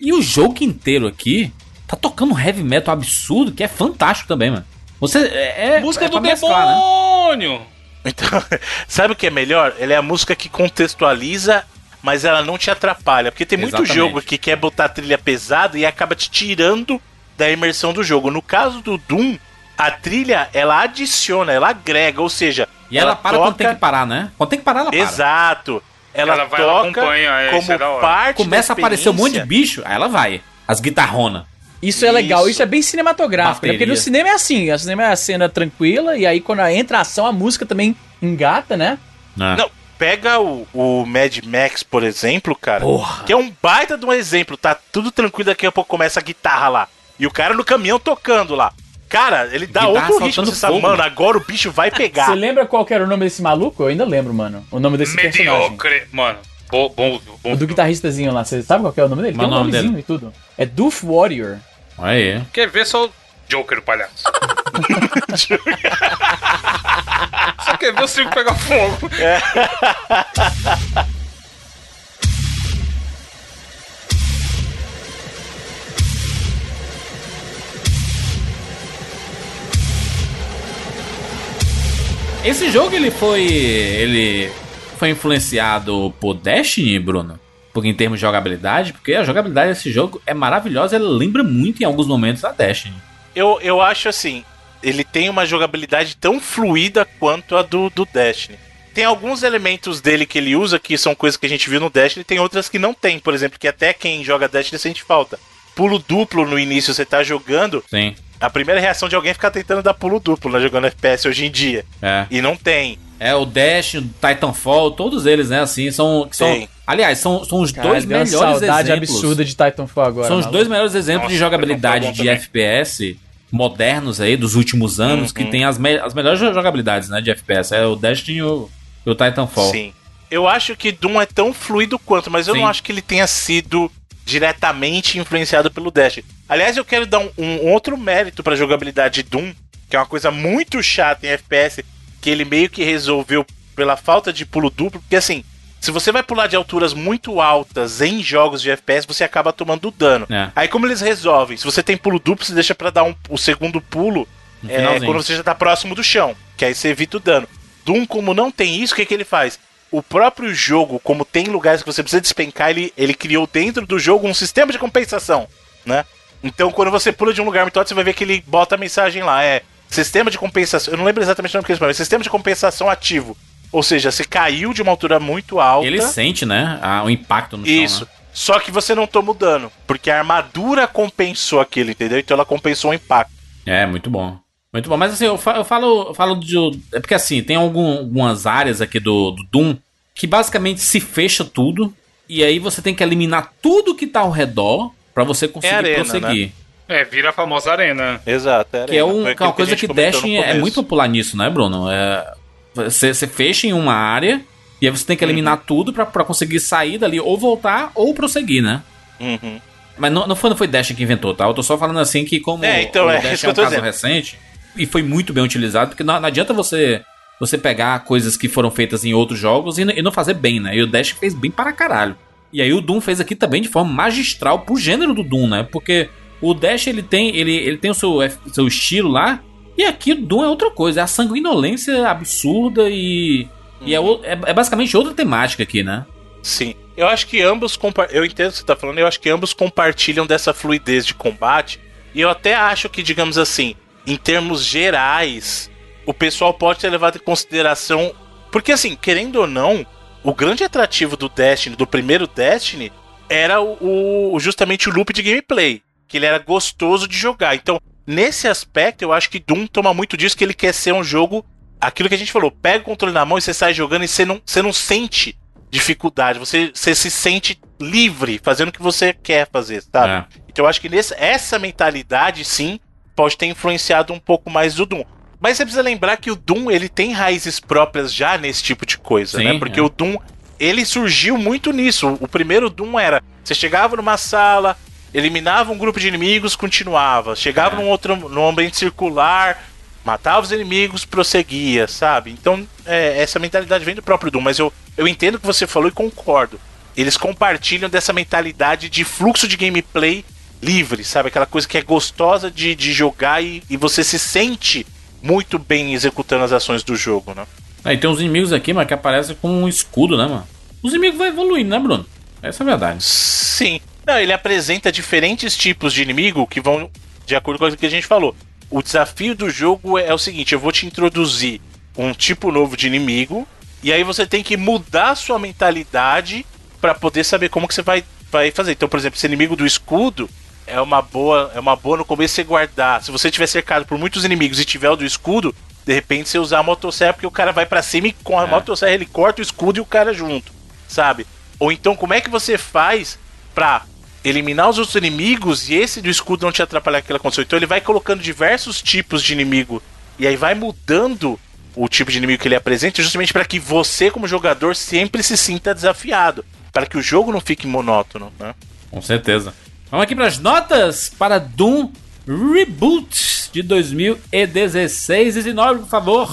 E o jogo inteiro aqui tá tocando um heavy metal absurdo, que é fantástico também, mano. Você é. é Música é do mesclar, né? demônio! Então, sabe o que é melhor? Ela é a música que contextualiza, mas ela não te atrapalha. Porque tem muito Exatamente. jogo que quer botar trilha pesada e acaba te tirando da imersão do jogo. No caso do Doom, a trilha ela adiciona, ela agrega, ou seja, E ela, para quando tem que parar, né? Quando tem que parar, ela para. Exato. Ela, Ela vai, ela toca acompanha, é, isso como é parte Começa a aparecer um monte de bicho, aí ela vai. As guitarronas. Isso é legal, Isso. isso é bem cinematográfico, né? Porque no cinema é assim, o cinema é a cena tranquila, e aí quando entra a ação, a música também engata, né? Né? Não, pega o, o Mad Max, por exemplo, cara. Porra. Que é um baita de um exemplo. Tá tudo tranquilo, daqui a pouco começa a guitarra lá. E o cara no caminhão tocando lá. Cara, ele dá Guitarra outro ritmo. Você sabe, fogo, mano, mano. agora o bicho vai pegar. Você lembra qual que era o nome desse maluco? Eu ainda lembro, mano. O nome desse personagem. Mediocre. Mano, bom, bom, bom. O do guitarristazinho lá, você sabe qual que é o nome dele? Mas Tem um o nome nomezinho dele? e tudo. É Doof Warrior. Aí. Quer ver só o Joker, o palhaço? só quer ver o circo pegar fogo. Esse jogo ele foi. ele foi influenciado por Destiny, Bruno? Porque em termos de jogabilidade, porque a jogabilidade desse jogo é maravilhosa, ela lembra muito em alguns momentos a Destiny. Eu, eu acho assim, ele tem uma jogabilidade tão fluida quanto a do, do Destiny. Tem alguns elementos dele que ele usa que são coisas que a gente viu no Destiny, tem outras que não tem, por exemplo, que até quem joga Destiny sente falta. Pulo duplo no início, você tá jogando, Sim. A primeira reação de alguém é ficar tentando dar pulo duplo, né, jogando FPS hoje em dia. É. E não tem. É, o Destiny, o Titanfall, todos eles, né, assim, são. que são aliás, são, são os Cara, dois deu uma melhores saudade exemplos. absurda de Titanfall agora. São os maluco. dois melhores exemplos de Nossa, jogabilidade Titanfall de também. FPS modernos aí, dos últimos anos, que Uhum. tem as, me- as melhores jogabilidades, né, de FPS. É o Destiny e o, o Titanfall. Sim. Eu acho que Doom é tão fluido quanto, mas eu Sim. não acho que ele tenha sido diretamente influenciado pelo Destiny. Aliás, eu quero dar um, um outro mérito pra jogabilidade de Doom, que é uma coisa muito chata em FPS, que ele meio que resolveu pela falta de pulo duplo, porque assim, se você vai pular de alturas muito altas em jogos de FPS, você acaba tomando dano. É. Aí como eles resolvem? Se você tem pulo duplo, você deixa pra dar um, o segundo pulo é, quando você já tá próximo do chão, que aí você evita o dano. Doom, como não tem isso, o que, que ele faz? O próprio jogo, como tem lugares que você precisa despencar, ele, ele criou dentro do jogo um sistema de compensação, né? Então, quando você pula de um lugar muito alto, você vai ver que ele bota a mensagem lá, é sistema de compensação, eu não lembro exatamente o nome que eles falam, é sistema de compensação ativo. Ou seja, você caiu de uma altura muito alta. Ele sente, né, a- o impacto no chão, Isso. né? Só que você não toma o dano, porque a armadura compensou aquilo, entendeu? Então ela compensou o impacto. É, muito bom. Muito bom. Mas assim, eu fa- eu falo, eu falo de. É porque assim, tem algum- algumas áreas aqui do, do Doom que basicamente se fecha tudo. E aí você tem que eliminar tudo que tá ao redor pra você conseguir arena, prosseguir. É, vira a famosa arena. Exato. Que é, um- que é uma coisa que Destiny é muito popular nisso, né, Bruno? É, você, você fecha em uma área e aí você tem que eliminar Uhum. tudo pra, pra conseguir sair dali, ou voltar, ou prosseguir, né? Uhum. Mas não, não, foi, não foi Destiny que inventou, tá? Eu tô só falando assim que como É, então, o é que é eu um tô caso dizendo. recente e foi muito bem utilizado, porque não, não adianta você você pegar coisas que foram feitas em outros jogos e, e não fazer bem, né? E o Destiny fez bem para caralho. E aí o Doom fez aqui também de forma magistral pro gênero do Doom, né? Porque o Dash ele tem ele, ele tem o seu, seu estilo lá e aqui o Doom é outra coisa, é a sanguinolência absurda e e é, é, é basicamente outra temática aqui, né? Sim. Eu acho que ambos eu entendo o que você tá falando, eu acho que ambos compartilham dessa fluidez de combate. E eu até acho que, digamos assim, em termos gerais, o pessoal pode ter levado em consideração. Porque assim, querendo ou não, o grande atrativo do Destiny, do primeiro Destiny, era o, o- justamente o loop de gameplay. Que ele era gostoso de jogar. Então, nesse aspecto, eu acho que Doom toma muito disso, que ele quer ser um jogo. Aquilo que a gente falou, pega o controle na mão e você sai jogando e você não, você não sente dificuldade, você, você se sente livre fazendo o que você quer fazer, sabe? É. Então eu acho que nesse, essa mentalidade, sim, pode ter influenciado um pouco mais do Doom. Mas você precisa lembrar que o Doom, ele tem raízes próprias já nesse tipo de coisa, Sim, né? Porque é. o Doom, ele surgiu muito nisso. O primeiro Doom era, você chegava numa sala, eliminava um grupo de inimigos, continuava. Chegava É. num outro num ambiente circular, matava os inimigos, prosseguia, sabe? Então, é, essa mentalidade vem do próprio Doom, mas eu, eu entendo o que você falou e concordo. Eles compartilham dessa mentalidade de fluxo de gameplay livre, sabe? Aquela coisa que é gostosa de, de jogar e, e você se sente muito bem executando as ações do jogo, né? Aí tem uns inimigos aqui, mas que aparecem com um escudo, né, mano? Os inimigos vão evoluindo, né, Bruno? Essa é a verdade. Sim. Não, ele apresenta diferentes tipos de inimigo que vão de acordo com o que a gente falou. O desafio do jogo é, é o seguinte: eu vou te introduzir um tipo novo de inimigo, e aí você tem que mudar a sua mentalidade para poder saber como que você vai, vai fazer. Então, por exemplo, esse inimigo do escudo é uma boa, é uma boa no começo você guardar. Se você tiver cercado por muitos inimigos e tiver o do escudo, de repente você usar a motosserra porque o cara vai para cima e com a É. motosserra ele corta o escudo e o cara junto, sabe? Ou então como é que você faz pra eliminar os outros inimigos e esse do escudo não te atrapalhar aquela condição? Então ele vai colocando diversos tipos de inimigo e aí vai mudando o tipo de inimigo que ele apresenta justamente para que você como jogador sempre se sinta desafiado, para que o jogo não fique monótono, né? Com certeza. Vamos aqui para as notas para Doom Reboot de 2016. 19, por favor.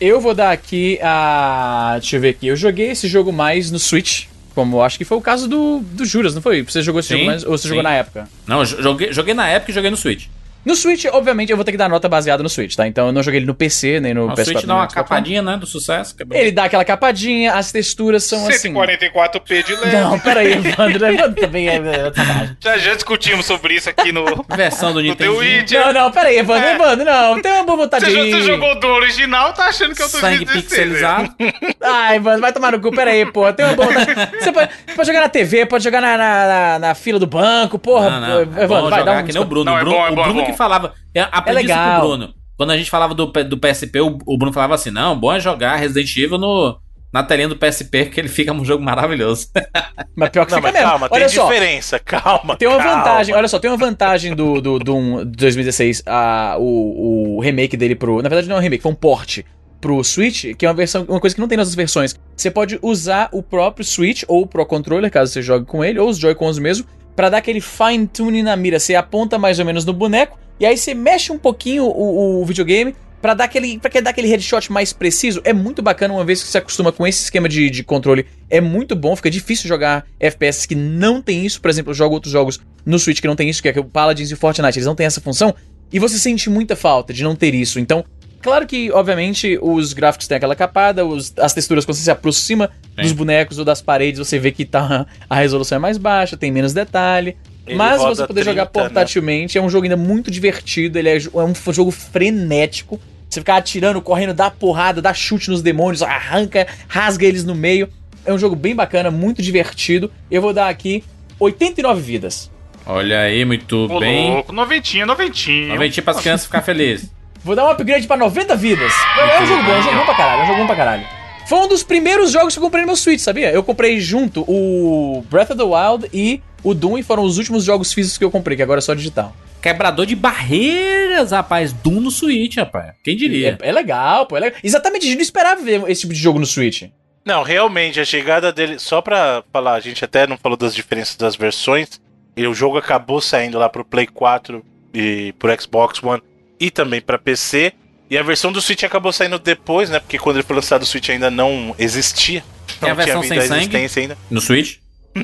Eu vou dar aqui a. Deixa eu ver aqui. Eu joguei esse jogo mais no Switch. Como acho que foi o caso do, do Juras, não foi? Você jogou esse Sim, jogo mais. Ou você sim. jogou na época? Não, eu joguei, joguei na época e joguei no Switch. No Switch, obviamente, eu vou ter que dar nota baseada no Switch, tá? Então eu não joguei ele no PC, nem no O PS4. Switch nem dá no uma capadinha, né, do sucesso. que é bom. Ele dá aquela capadinha, as texturas são assim. 144p de leve. Não, peraí, Evandro. Evandro também é, é. Já, já discutimos sobre isso aqui no, Versão do Nintendo. Não, não, peraí, Evandro, É. Evandro, não. Tem uma boa vontade Você, você jogou do original, tá achando que eu tô Sangue 2016, pixelizado. Ai, mano, vai tomar no cu, pera aí, pô. Tem uma boa vontade. Você pode, pode jogar na TV, pode jogar na, na, na- na fila do banco, porra. Não, não. É Evandro, bom vai, jogar dá um. que nem o Bruno. Não, o é Bruno, bom, é o bom, é Bruno bom. que falava. Eu aprendi isso legal. com o Bruno. Quando a gente falava do, do PSP, o, o Bruno falava assim: não, bom é jogar Resident Evil no, na telinha do PSP, que ele fica um jogo maravilhoso. Mas pior que Não, fica mas mesmo. calma, Olha tem só. diferença, calma. Tem uma calma. vantagem, olha só, tem uma vantagem do, do, do um- de 2016, a, o, o remake dele pro. Na verdade, não é um remake, foi um port pro Switch, que é uma versão, uma coisa que não tem nas outras versões. Você pode usar o próprio Switch ou o Pro Controller, caso você jogue com ele, ou os Joy-Cons mesmo, pra dar aquele fine tuning na mira. Você aponta mais ou menos no boneco, e aí você mexe um pouquinho o, o videogame. Pra dar, aquele, pra dar aquele headshot mais preciso, é muito bacana uma vez que você acostuma com esse esquema de, de controle. É muito bom, fica difícil jogar FPS que não tem isso. Por exemplo, eu jogo outros jogos no Switch que não tem isso, que é o Paladins e o Fortnite, eles não têm essa função. E você sente muita falta de não ter isso. Então, claro que, obviamente, os gráficos têm aquela capada, os- as texturas, quando você se aproxima Sim. dos bonecos ou das paredes, você vê que tá, a resolução é mais baixa, tem menos detalhe. Ele Mas você poder jogar 30, né? portatilmente é um jogo ainda muito divertido, ele é, é um jogo frenético. Você ficar atirando, correndo, dá porrada, dá chute nos demônios, arranca, rasga eles no meio. É um jogo bem bacana, muito divertido. Eu vou dar aqui 89 vidas. Olha aí, muito Ô, bem. louco, noventinho, noventinho. Noventinho pras crianças ficar felizes. Vou dar um upgrade pra 90 vidas. É um jogo bom, é um jogo bom pra caralho, é um jogo bom pra caralho. Foi um dos primeiros jogos que eu comprei no meu Switch, sabia? Eu comprei junto o Breath of the Wild e o Doom, e foram os últimos jogos físicos que eu comprei, que agora é só digital. Quebrador de barreiras, rapaz. Doom no Switch, rapaz. Quem diria? É, é legal, pô, é legal. Exatamente, a gente não esperava ver esse tipo de jogo no Switch. Não, realmente, a chegada dele. Só pra falar, a gente até não falou das diferenças das versões. E o jogo acabou saindo lá pro Play 4 e pro Xbox One e também pra PC. E a versão do Switch acabou saindo depois, né? Porque quando ele foi lançado, o Switch ainda não existia. Tem a não tinha versão vindo sem à sangue? existência ainda. No Switch?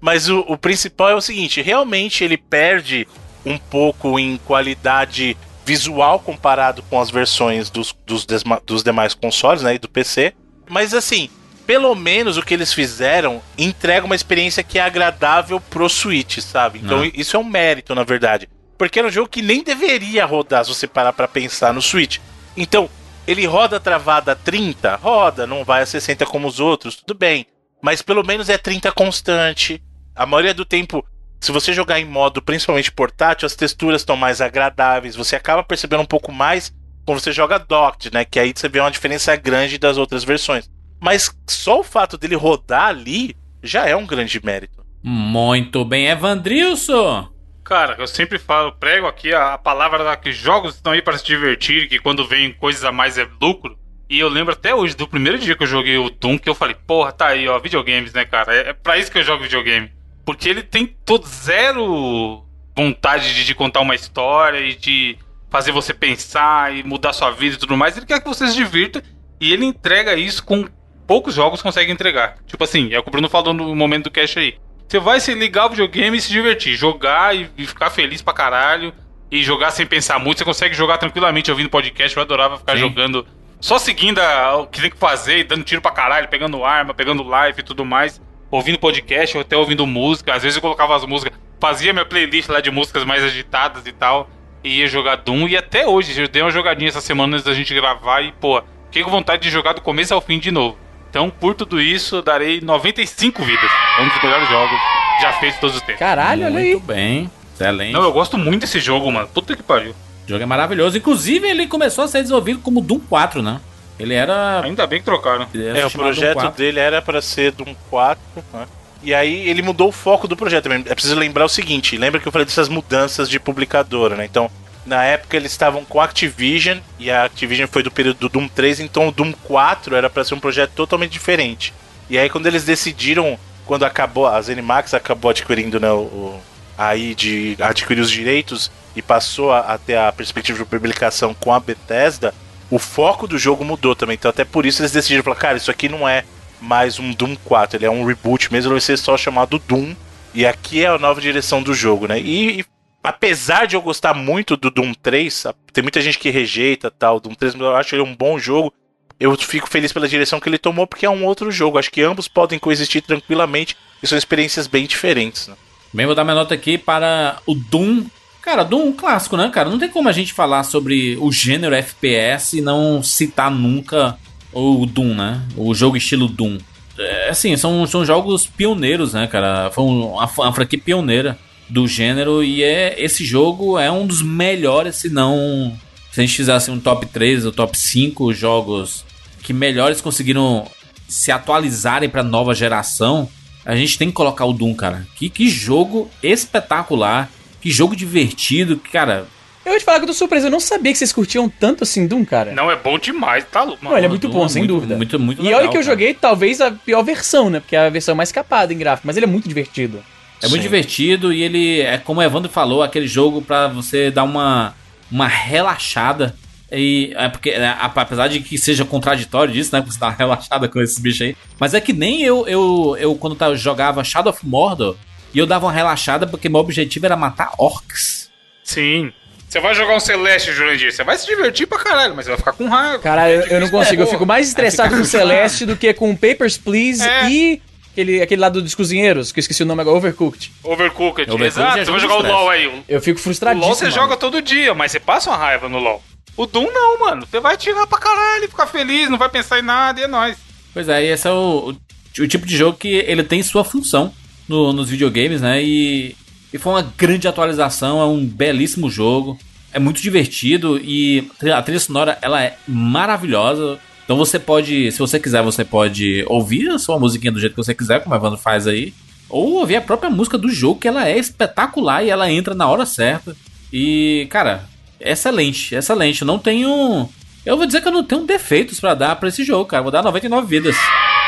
Mas o, o principal é o seguinte: realmente ele perde um pouco em qualidade visual comparado com as versões dos, dos, desma- dos demais consoles, né? E do PC. Mas assim, pelo menos o que eles fizeram entrega uma experiência que é agradável pro Switch, sabe? Então Ah. isso é um mérito, na verdade. Porque era um jogo que nem deveria rodar se você parar pra pensar no Switch. Então, ele roda travada a 30? Roda, não vai a 60 como os outros, tudo bem. Mas pelo menos é 30 constante. A maioria do tempo, se você jogar em modo principalmente portátil, as texturas estão mais agradáveis. Você acaba percebendo um pouco mais quando você joga docked, né? Que aí você vê uma diferença grande das outras versões. Mas só o fato dele rodar ali já é um grande mérito. Muito bem, Evandrilson. Cara, eu sempre falo, prego aqui a, a palavra da que jogos estão aí para se divertir, que quando vem coisas a mais é lucro. E eu lembro até hoje do primeiro dia que eu joguei o Doom, que eu falei, porra, tá aí, ó, videogames, né, cara? É, é pra isso que eu jogo videogame. Porque ele tem todo zero vontade de, de contar uma história e de fazer você pensar e mudar sua vida e tudo mais. Ele quer que você se divirta e ele entrega isso com poucos jogos consegue entregar. Tipo assim, é o que o Bruno falou no momento do cash aí. Você vai se ligar o videogame e se divertir, jogar e, e ficar feliz pra caralho e jogar sem pensar muito. Você consegue jogar tranquilamente ouvindo podcast. Eu adorava ficar Sim. jogando só seguindo a- o que tem que fazer, e dando tiro pra caralho, pegando arma, pegando live e tudo mais. Ouvindo podcast ou até ouvindo música. Às vezes eu colocava as músicas, fazia minha playlist lá de músicas mais agitadas e tal. E ia jogar Doom. E até hoje, eu dei uma jogadinha essa semana antes da gente gravar e, pô, fiquei com vontade de jogar do começo ao fim de novo. Então, por tudo isso, eu darei 95 vidas. É um dos melhores jogos já feitos de todos os tempos. Caralho, olha aí. Muito bem. Excelente. Não, eu gosto muito desse jogo, mano. Puta que pariu. O jogo é maravilhoso. Inclusive, ele começou a ser desenvolvido como Doom 4, né? Ele era. Ainda bem que trocaram. ele era É, o projeto 4. dele era pra ser Doom 4, né? E aí ele mudou o foco do projeto também. É preciso lembrar o seguinte, lembra que eu falei dessas mudanças de publicadora, né? Então, na época eles estavam com a Activision e a Activision foi do período do Doom 3, então o Doom 4 era pra ser um projeto totalmente diferente. E aí quando eles decidiram, quando acabou, a ZeniMax acabou adquirindo né, o- aí de adquirir os direitos e passou a, a ter a perspectiva de publicação com a Bethesda, o foco do jogo mudou também. Então até por isso eles decidiram falar, cara, isso aqui não é mais um Doom 4, ele é um reboot mesmo, ele vai ser só chamado Doom. E aqui é a nova direção do jogo, né? E, e apesar de eu gostar muito do Doom 3, a- tem muita gente que rejeita tal, Doom 3, mas eu acho ele um bom jogo. Eu fico feliz pela direção que ele tomou, porque é um outro jogo. Acho que ambos podem coexistir tranquilamente e são experiências bem diferentes. Né? Bem, vou dar minha nota aqui para o Doom. Cara, Doom clássico, né, cara? Não tem como a gente falar sobre o gênero FPS e não citar nunca o Doom, né? O jogo estilo Doom. É, assim, são, são jogos pioneiros, né, cara? Foi um- uma, uma franquia pioneira do gênero e é esse jogo é um dos melhores, se não... Se a gente fizesse um top 3 ou top 5 jogos que melhores conseguiram se atualizarem para nova geração, a gente tem que colocar o Doom, cara. Que, que jogo espetacular, que jogo divertido, que, cara. Eu vou te falar que eu tô surpreso, eu não sabia que vocês curtiam tanto assim Doom, cara. Não, é bom demais, tá louco. Não, ele é muito Doom bom, sem dúvida. Muito, muito e legal, olha que eu cara. joguei talvez a pior versão, né? Porque é a versão mais capada em gráfico, mas ele é muito divertido. É muito Sim. divertido e ele é como o Evandro falou, aquele jogo pra você dar uma uma relaxada. E é porque, é, apesar de que seja contraditório disso, né? Você uma relaxada com esses bichos aí. Mas é que nem eu, eu, eu quando tava, jogava Shadow of Mordor, e eu dava uma relaxada porque meu objetivo era matar orcs. Sim. Você vai jogar um Celeste, Jurandir, você vai se divertir pra caralho, mas você vai ficar com raiva. Caralho, eu, eu não consigo, eu fico mais estressado com frustrado. Celeste do que com Papers, Please É. e aquele, aquele lado dos cozinheiros, que eu esqueci o nome agora, Overcooked. Overcooked, Overcooked exato. é Você vai jogar o LoL aí. O Eu fico o frustradíssimo. LoL você mano. joga todo dia, mas você passa uma raiva no LoL. O Doom não, mano. Você vai tirar pra caralho, ficar feliz, não vai pensar em nada e é nóis. Pois é, e esse é o, o, o tipo de jogo que ele tem sua função no- nos videogames, né? E, e foi uma grande atualização, é um belíssimo jogo, é muito divertido e a trilha sonora ela é maravilhosa. Então você pode, se você quiser, você pode ouvir a sua musiquinha do jeito que você quiser, como a Evandro faz aí, ou ouvir a própria música do jogo, que ela é espetacular e ela entra na hora certa. E, cara, excelente, excelente. Eu não tenho. Eu vou dizer que eu não tenho defeitos pra dar pra esse jogo, cara. Vou dar 99 vidas.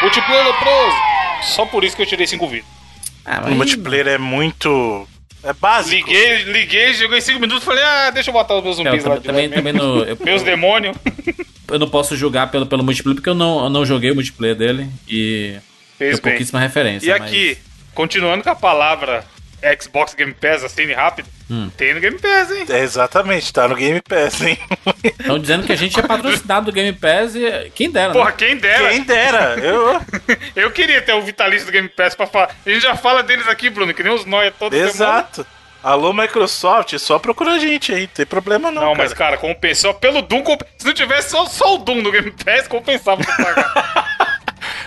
Multiplayer leproso. Só por isso que eu tirei 5 vidas. Ah, O multiplayer é muito. É básico. Liguei, liguei, joguei 5 minutos e falei, ah, deixa eu botar os meus Eu zumbis lá também, de também, não, eu, Meus demônios. eu não posso julgar pelo, pelo multiplayer porque eu não, eu não joguei o multiplayer dele e Fez bem. pouquíssima referência. E aqui, continuando com a palavra Xbox Game Pass, assim, rápido, Hum. tem no Game Pass, hein? É, exatamente, tá no Game Pass, hein? Estão dizendo que a gente é patrocinado do Game Pass e quem dera, Porra, né? quem dera. Quem dera, eu. Eu queria ter o vitalício do Game Pass pra falar. A gente já fala deles aqui, Bruno, que nem os nóia toda semana. Exato. Alô, Microsoft, só procura a gente aí, não tem problema não. Não, cara. mas cara, compensou pelo Doom. comp- Se não tivesse só, só o Doom no Game Pass, compensava pra pagar.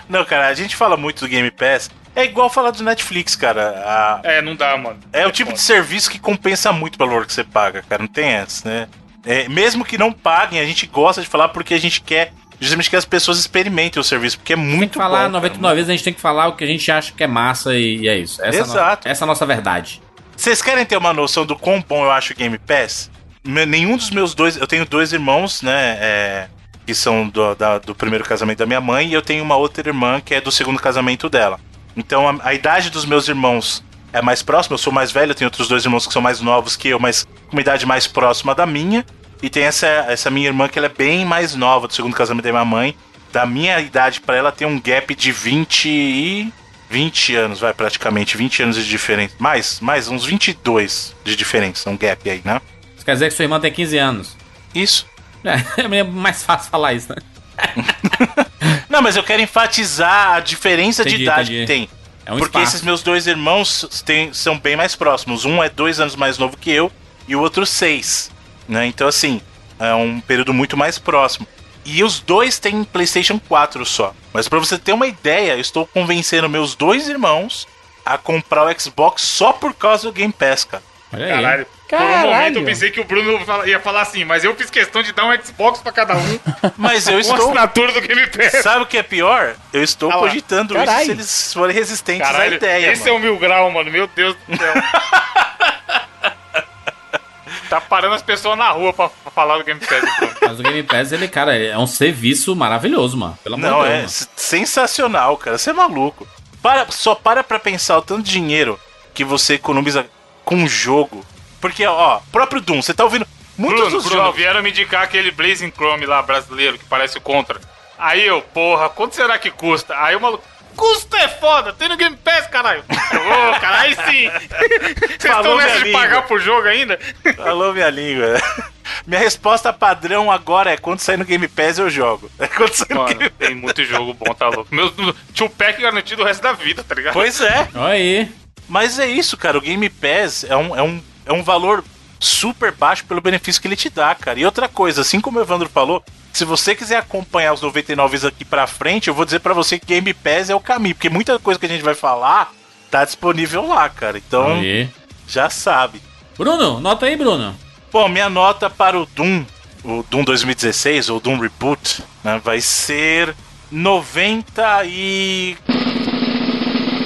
Não, cara, a gente fala muito do Game Pass. É igual falar do Netflix, cara. A- é, não dá, mano. É o tipo de serviço que compensa muito pelo valor que você paga, cara. Não tem essa, né? É, mesmo que não paguem, a gente gosta de falar porque a gente quer. Justamente que as pessoas experimentem o serviço, porque é Tem muito que falar bom. 99 cara. vezes, a gente tem que falar o que a gente acha que é massa e, e é isso. Essa É a no- Exato. essa é a nossa verdade. Vocês querem ter uma noção do quão bom eu acho o Game Pass? Nenhum dos meus dois. Eu tenho dois irmãos, né? é, que são do, da- do primeiro casamento da minha mãe, e eu tenho uma outra irmã que é do segundo casamento dela. Então a, a idade dos meus irmãos é mais próxima, eu sou mais velho, tenho outros dois irmãos que são mais novos que eu, mas com uma idade mais próxima da minha. E tem essa, essa minha irmã que ela é bem mais nova do segundo casamento da minha mãe. Da minha idade pra ela tem um gap de 20 e. 20 anos, vai, praticamente. 20 anos de diferença. Mais, mais, uns 22 de diferença. Um gap aí, né? Isso quer dizer que sua irmã tem 15 anos. Isso. É, é mais fácil falar isso, né? Não, mas eu quero enfatizar a diferença Entendi, de idade entendi. que tem. É um porque espaço. esses meus dois irmãos têm- são bem mais próximos. Um é dois anos mais novo que eu e o outro seis. Né? Então, assim, é um período muito mais próximo. E os dois têm PlayStation 4 só. Mas pra você ter uma ideia, eu estou convencendo meus dois irmãos a comprar o Xbox só por causa do Game Pass, cara. Olha aí. Caralho. Por um Caralho. momento eu pensei que o Bruno ia falar assim, mas eu fiz questão de dar um Xbox pra cada um Mas eu estou. assinatura do Game Pass. Sabe o que é pior? Eu estou Ah cogitando isso se eles forem resistentes à Caralho, ideia. esse mano. é o mil grau, mano. Meu Deus do céu. tá parando as pessoas na rua pra, pra falar do Game Pass, Bruno. Mas o Game Pass, ele, cara, é um serviço maravilhoso, mano. Pelo amor Não, de é Deus. s- sensacional, cara. Você é maluco. Para, só para pra pensar o tanto de dinheiro que você economiza com um jogo. Porque, ó, próprio Doom, você tá ouvindo muitos Bruno, dos Bruno, jogos. vieram me indicar aquele Blazing Chrome lá brasileiro que parece o Contra. Aí eu, porra, quanto será que custa? Aí o maluco, custo é foda, tem no Game Pass, caralho. Eu, Ô, cara, aí sim. Vocês Falou estão nessa de língua. pagar por jogo ainda? Alô, minha língua. Minha resposta padrão agora é: quando sair no Game Pass eu jogo. É quando sair no Mano, Game tem muito jogo bom, tá louco. Meu tio pack garantido o resto da vida, tá ligado? Pois é. Olha aí. Mas é isso, cara. O Game Pass é um, é um, é um valor super baixo pelo benefício que ele te dá, cara. E outra coisa, assim como o Evandro falou, se você quiser acompanhar os 99 aqui pra frente, eu vou dizer pra você que Game Pass é o caminho, porque muita coisa que a gente vai falar tá disponível lá, cara. Então, já sabe. Bruno, nota aí, Bruno. Bom, minha nota para o Doom, o Doom 2016, ou Doom Reboot, né, vai ser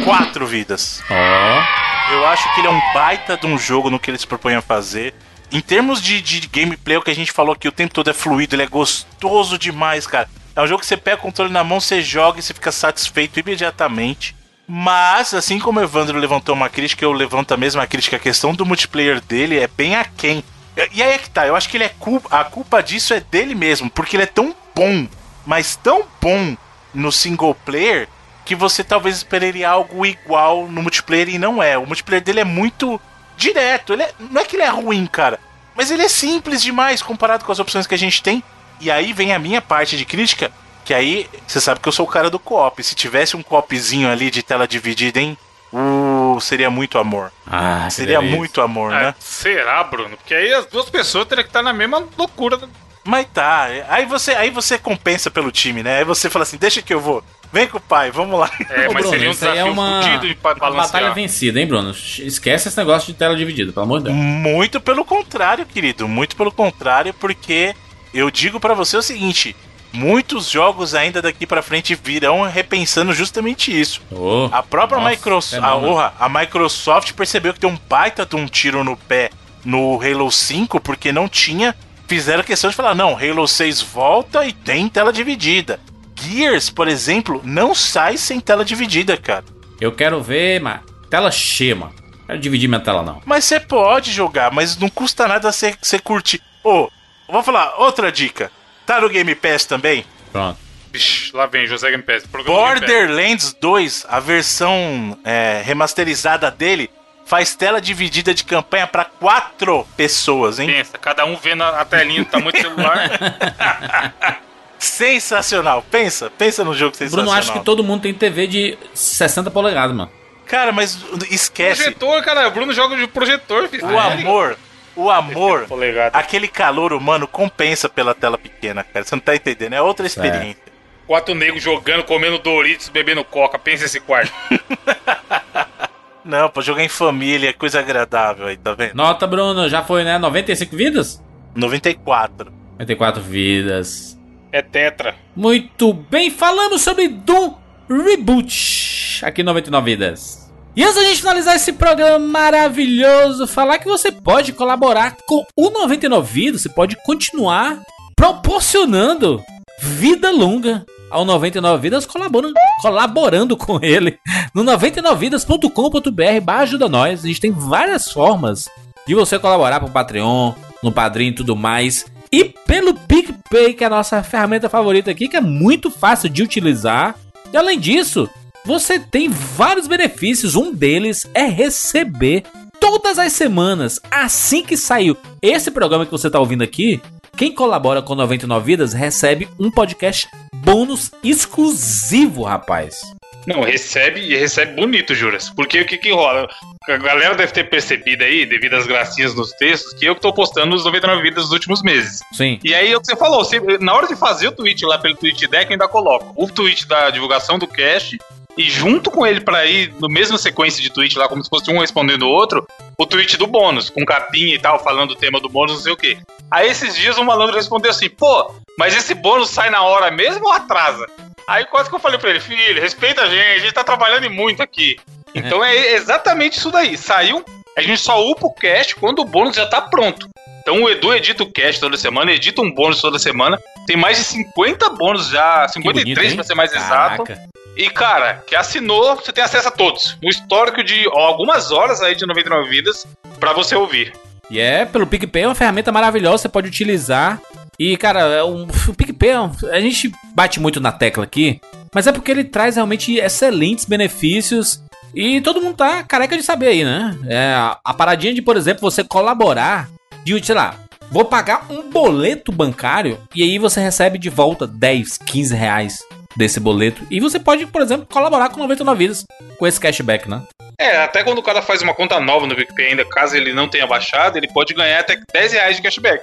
94 vidas. Ó. Eu acho que ele é um baita de um jogo no que ele se propõe a fazer. Em termos de, de gameplay, o que a gente falou que o tempo todo é fluido, ele é gostoso demais, cara. É um jogo que você pega o controle na mão, você joga e você fica satisfeito imediatamente. Mas, assim como o Evandro levantou uma crítica, eu levanto a mesma crítica. A questão do multiplayer dele é bem aquém. E aí é que tá, eu acho que ele é culpa, a culpa disso é dele mesmo, porque ele é tão bom, mas tão bom no single player, que você talvez esperaria algo igual no multiplayer e não é. O multiplayer dele é muito direto. Ele é- não é que ele é ruim, cara, mas ele é simples demais comparado com as opções que a gente tem. E aí vem a minha parte de crítica, que aí você sabe que eu sou o cara do co-op. Se tivesse um co-opzinho ali de tela dividida, hein? Uh, seria muito amor. Ah, Seria muito amor, né? Ah, será, Bruno? Porque aí as duas pessoas teriam que estar na mesma loucura. Mas tá, aí você, aí você compensa pelo time, né? Aí você fala assim, deixa que eu vou. Vem com o pai, vamos lá. É, Ô, mas Bruno, seria um isso aí desafio é uma, batalha vencida, hein, Bruno? Esquece esse negócio de tela dividida, pelo amor de Deus. Muito pelo contrário, querido. Muito pelo contrário, porque eu digo pra você o seguinte: muitos jogos ainda daqui pra frente virão repensando justamente isso. Ô, A própria Nossa, Microsoft, a, fenômeno. orra, a Microsoft percebeu que tem um baita de um tiro no pé no Halo 5 porque não tinha. Fizeram questão de falar: não, Halo 6 volta e tem tela dividida. Gears, por exemplo, não sai sem tela dividida, cara. eu quero ver, mas tela cheia, mano. Não Quero dividir minha tela, não. Mas você pode jogar, mas não custa nada você você curtir. Ô, vou falar outra dica. Tá no Game Pass também? Pronto. Vixe, lá vem José Game Pass. programa Game Pass. Borderlands 2, a versão é, remasterizada dele, faz tela dividida de campanha pra quatro pessoas, hein? Pensa, cada um vendo a a telinha do tamanho do celular. Sensacional. Pensa, pensa no jogo sensacional. Bruno, acho que todo mundo tem TV de 60 polegadas, mano. Cara, mas esquece. projetor, cara. O Bruno joga de projetor, filho. O amor, o amor, aquele calor humano compensa pela tela pequena, cara. Você não tá entendendo? É outra experiência. Quatro negros jogando, comendo Doritos, bebendo coca. Pensa esse quarto. Não, pra jogar em família, é coisa agradável aí, tá vendo? Nota, Bruno, já foi, né? 95 vidas? 94. 94 vidas. É tetra. Muito bem, falamos sobre Doom Reboot aqui em 99 Vidas. E antes da gente finalizar esse programa maravilhoso, falar que você pode colaborar com o 99 Vidas, você pode continuar proporcionando vida longa ao 99 Vidas, colaborando, colaborando com ele no 99vidas.com.br barra ajuda nós. A gente tem várias formas de você colaborar pro Patreon, no Padrim e tudo mais. E pelo PicPay, que é a nossa ferramenta favorita aqui, que é muito fácil de utilizar. E além disso, você tem vários benefícios. Um deles é receber todas as semanas, assim que saiu esse programa que você está ouvindo aqui. Quem colabora com 99 Vidas recebe um podcast bônus exclusivo, rapaz. Não, recebe e recebe bonito, Juras. Porque o que que rola? A galera deve ter percebido aí, devido às gracinhas nos textos, que eu que tô postando os 99 vidas dos últimos meses. Sim. E aí, é o que você falou, você- na hora de fazer o tweet lá pelo tweet deck, eu ainda coloco o tweet da divulgação do cast e junto com ele pra ir no mesma sequência de tweet lá, como se fosse um respondendo o outro, o tweet do bônus, com capinha e tal, falando o tema do bônus, não sei o quê. Aí esses dias um malandro respondeu assim, pô, mas esse bônus sai na hora mesmo ou atrasa? Aí quase que eu falei pra ele, filho, respeita a gente, a gente tá trabalhando e muito aqui. Então é exatamente isso daí. Saiu, a gente só upa o cast quando o bônus já tá pronto. Então o Edu edita o cast toda semana, edita um bônus toda semana. Tem mais de 50 bônus já, Que 53 bonito, pra ser mais exato. Caraca. E, cara, que assinou, você tem acesso a todos. Um histórico de ó, algumas horas aí de 99 vidas pra você ouvir. E é, pelo PicPay é uma ferramenta maravilhosa, você pode utilizar. E, cara, é um- o PicPay, a gente bate muito na tecla aqui, mas é porque ele traz realmente excelentes benefícios e todo mundo tá careca de saber aí, né? É, a paradinha de, por exemplo, você colaborar de, sei lá, vou pagar um boleto bancário e aí você recebe de volta 10, 15 reais desse boleto. E você pode, por exemplo, colaborar com 99 vidas com esse cashback, né? É, até quando o cara faz uma conta nova no PicPay ainda, caso ele não tenha baixado, ele pode ganhar até 10 reais de cashback.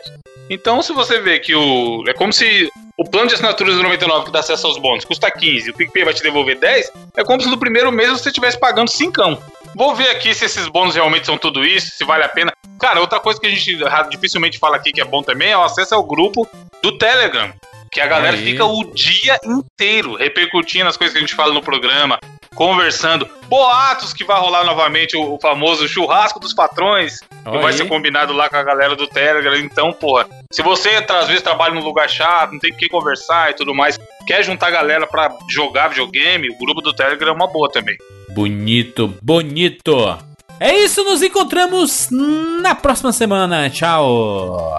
Então, se você vê que o. É como se o plano de assinaturas do 99 que dá acesso aos bônus custa 15 e o PicPay vai te devolver 10, é como se no primeiro mês você estivesse pagando 5. Vou ver aqui se esses bônus realmente são tudo isso, se vale a pena. Cara, outra coisa que a gente dificilmente fala aqui que é bom também é o acesso ao grupo do Telegram. Que a galera fica o dia inteiro repercutindo as coisas que a gente fala no programa, conversando. Boatos que vai rolar novamente o, o famoso churrasco dos patrões, que vai ser combinado lá com a galera do Telegram. Então, porra, se você às vezes trabalha num lugar chato, não tem com quem conversar e tudo mais, quer juntar a galera pra jogar videogame, o grupo do Telegram é uma boa também. Bonito, bonito. É isso, nos encontramos na próxima semana. Tchau.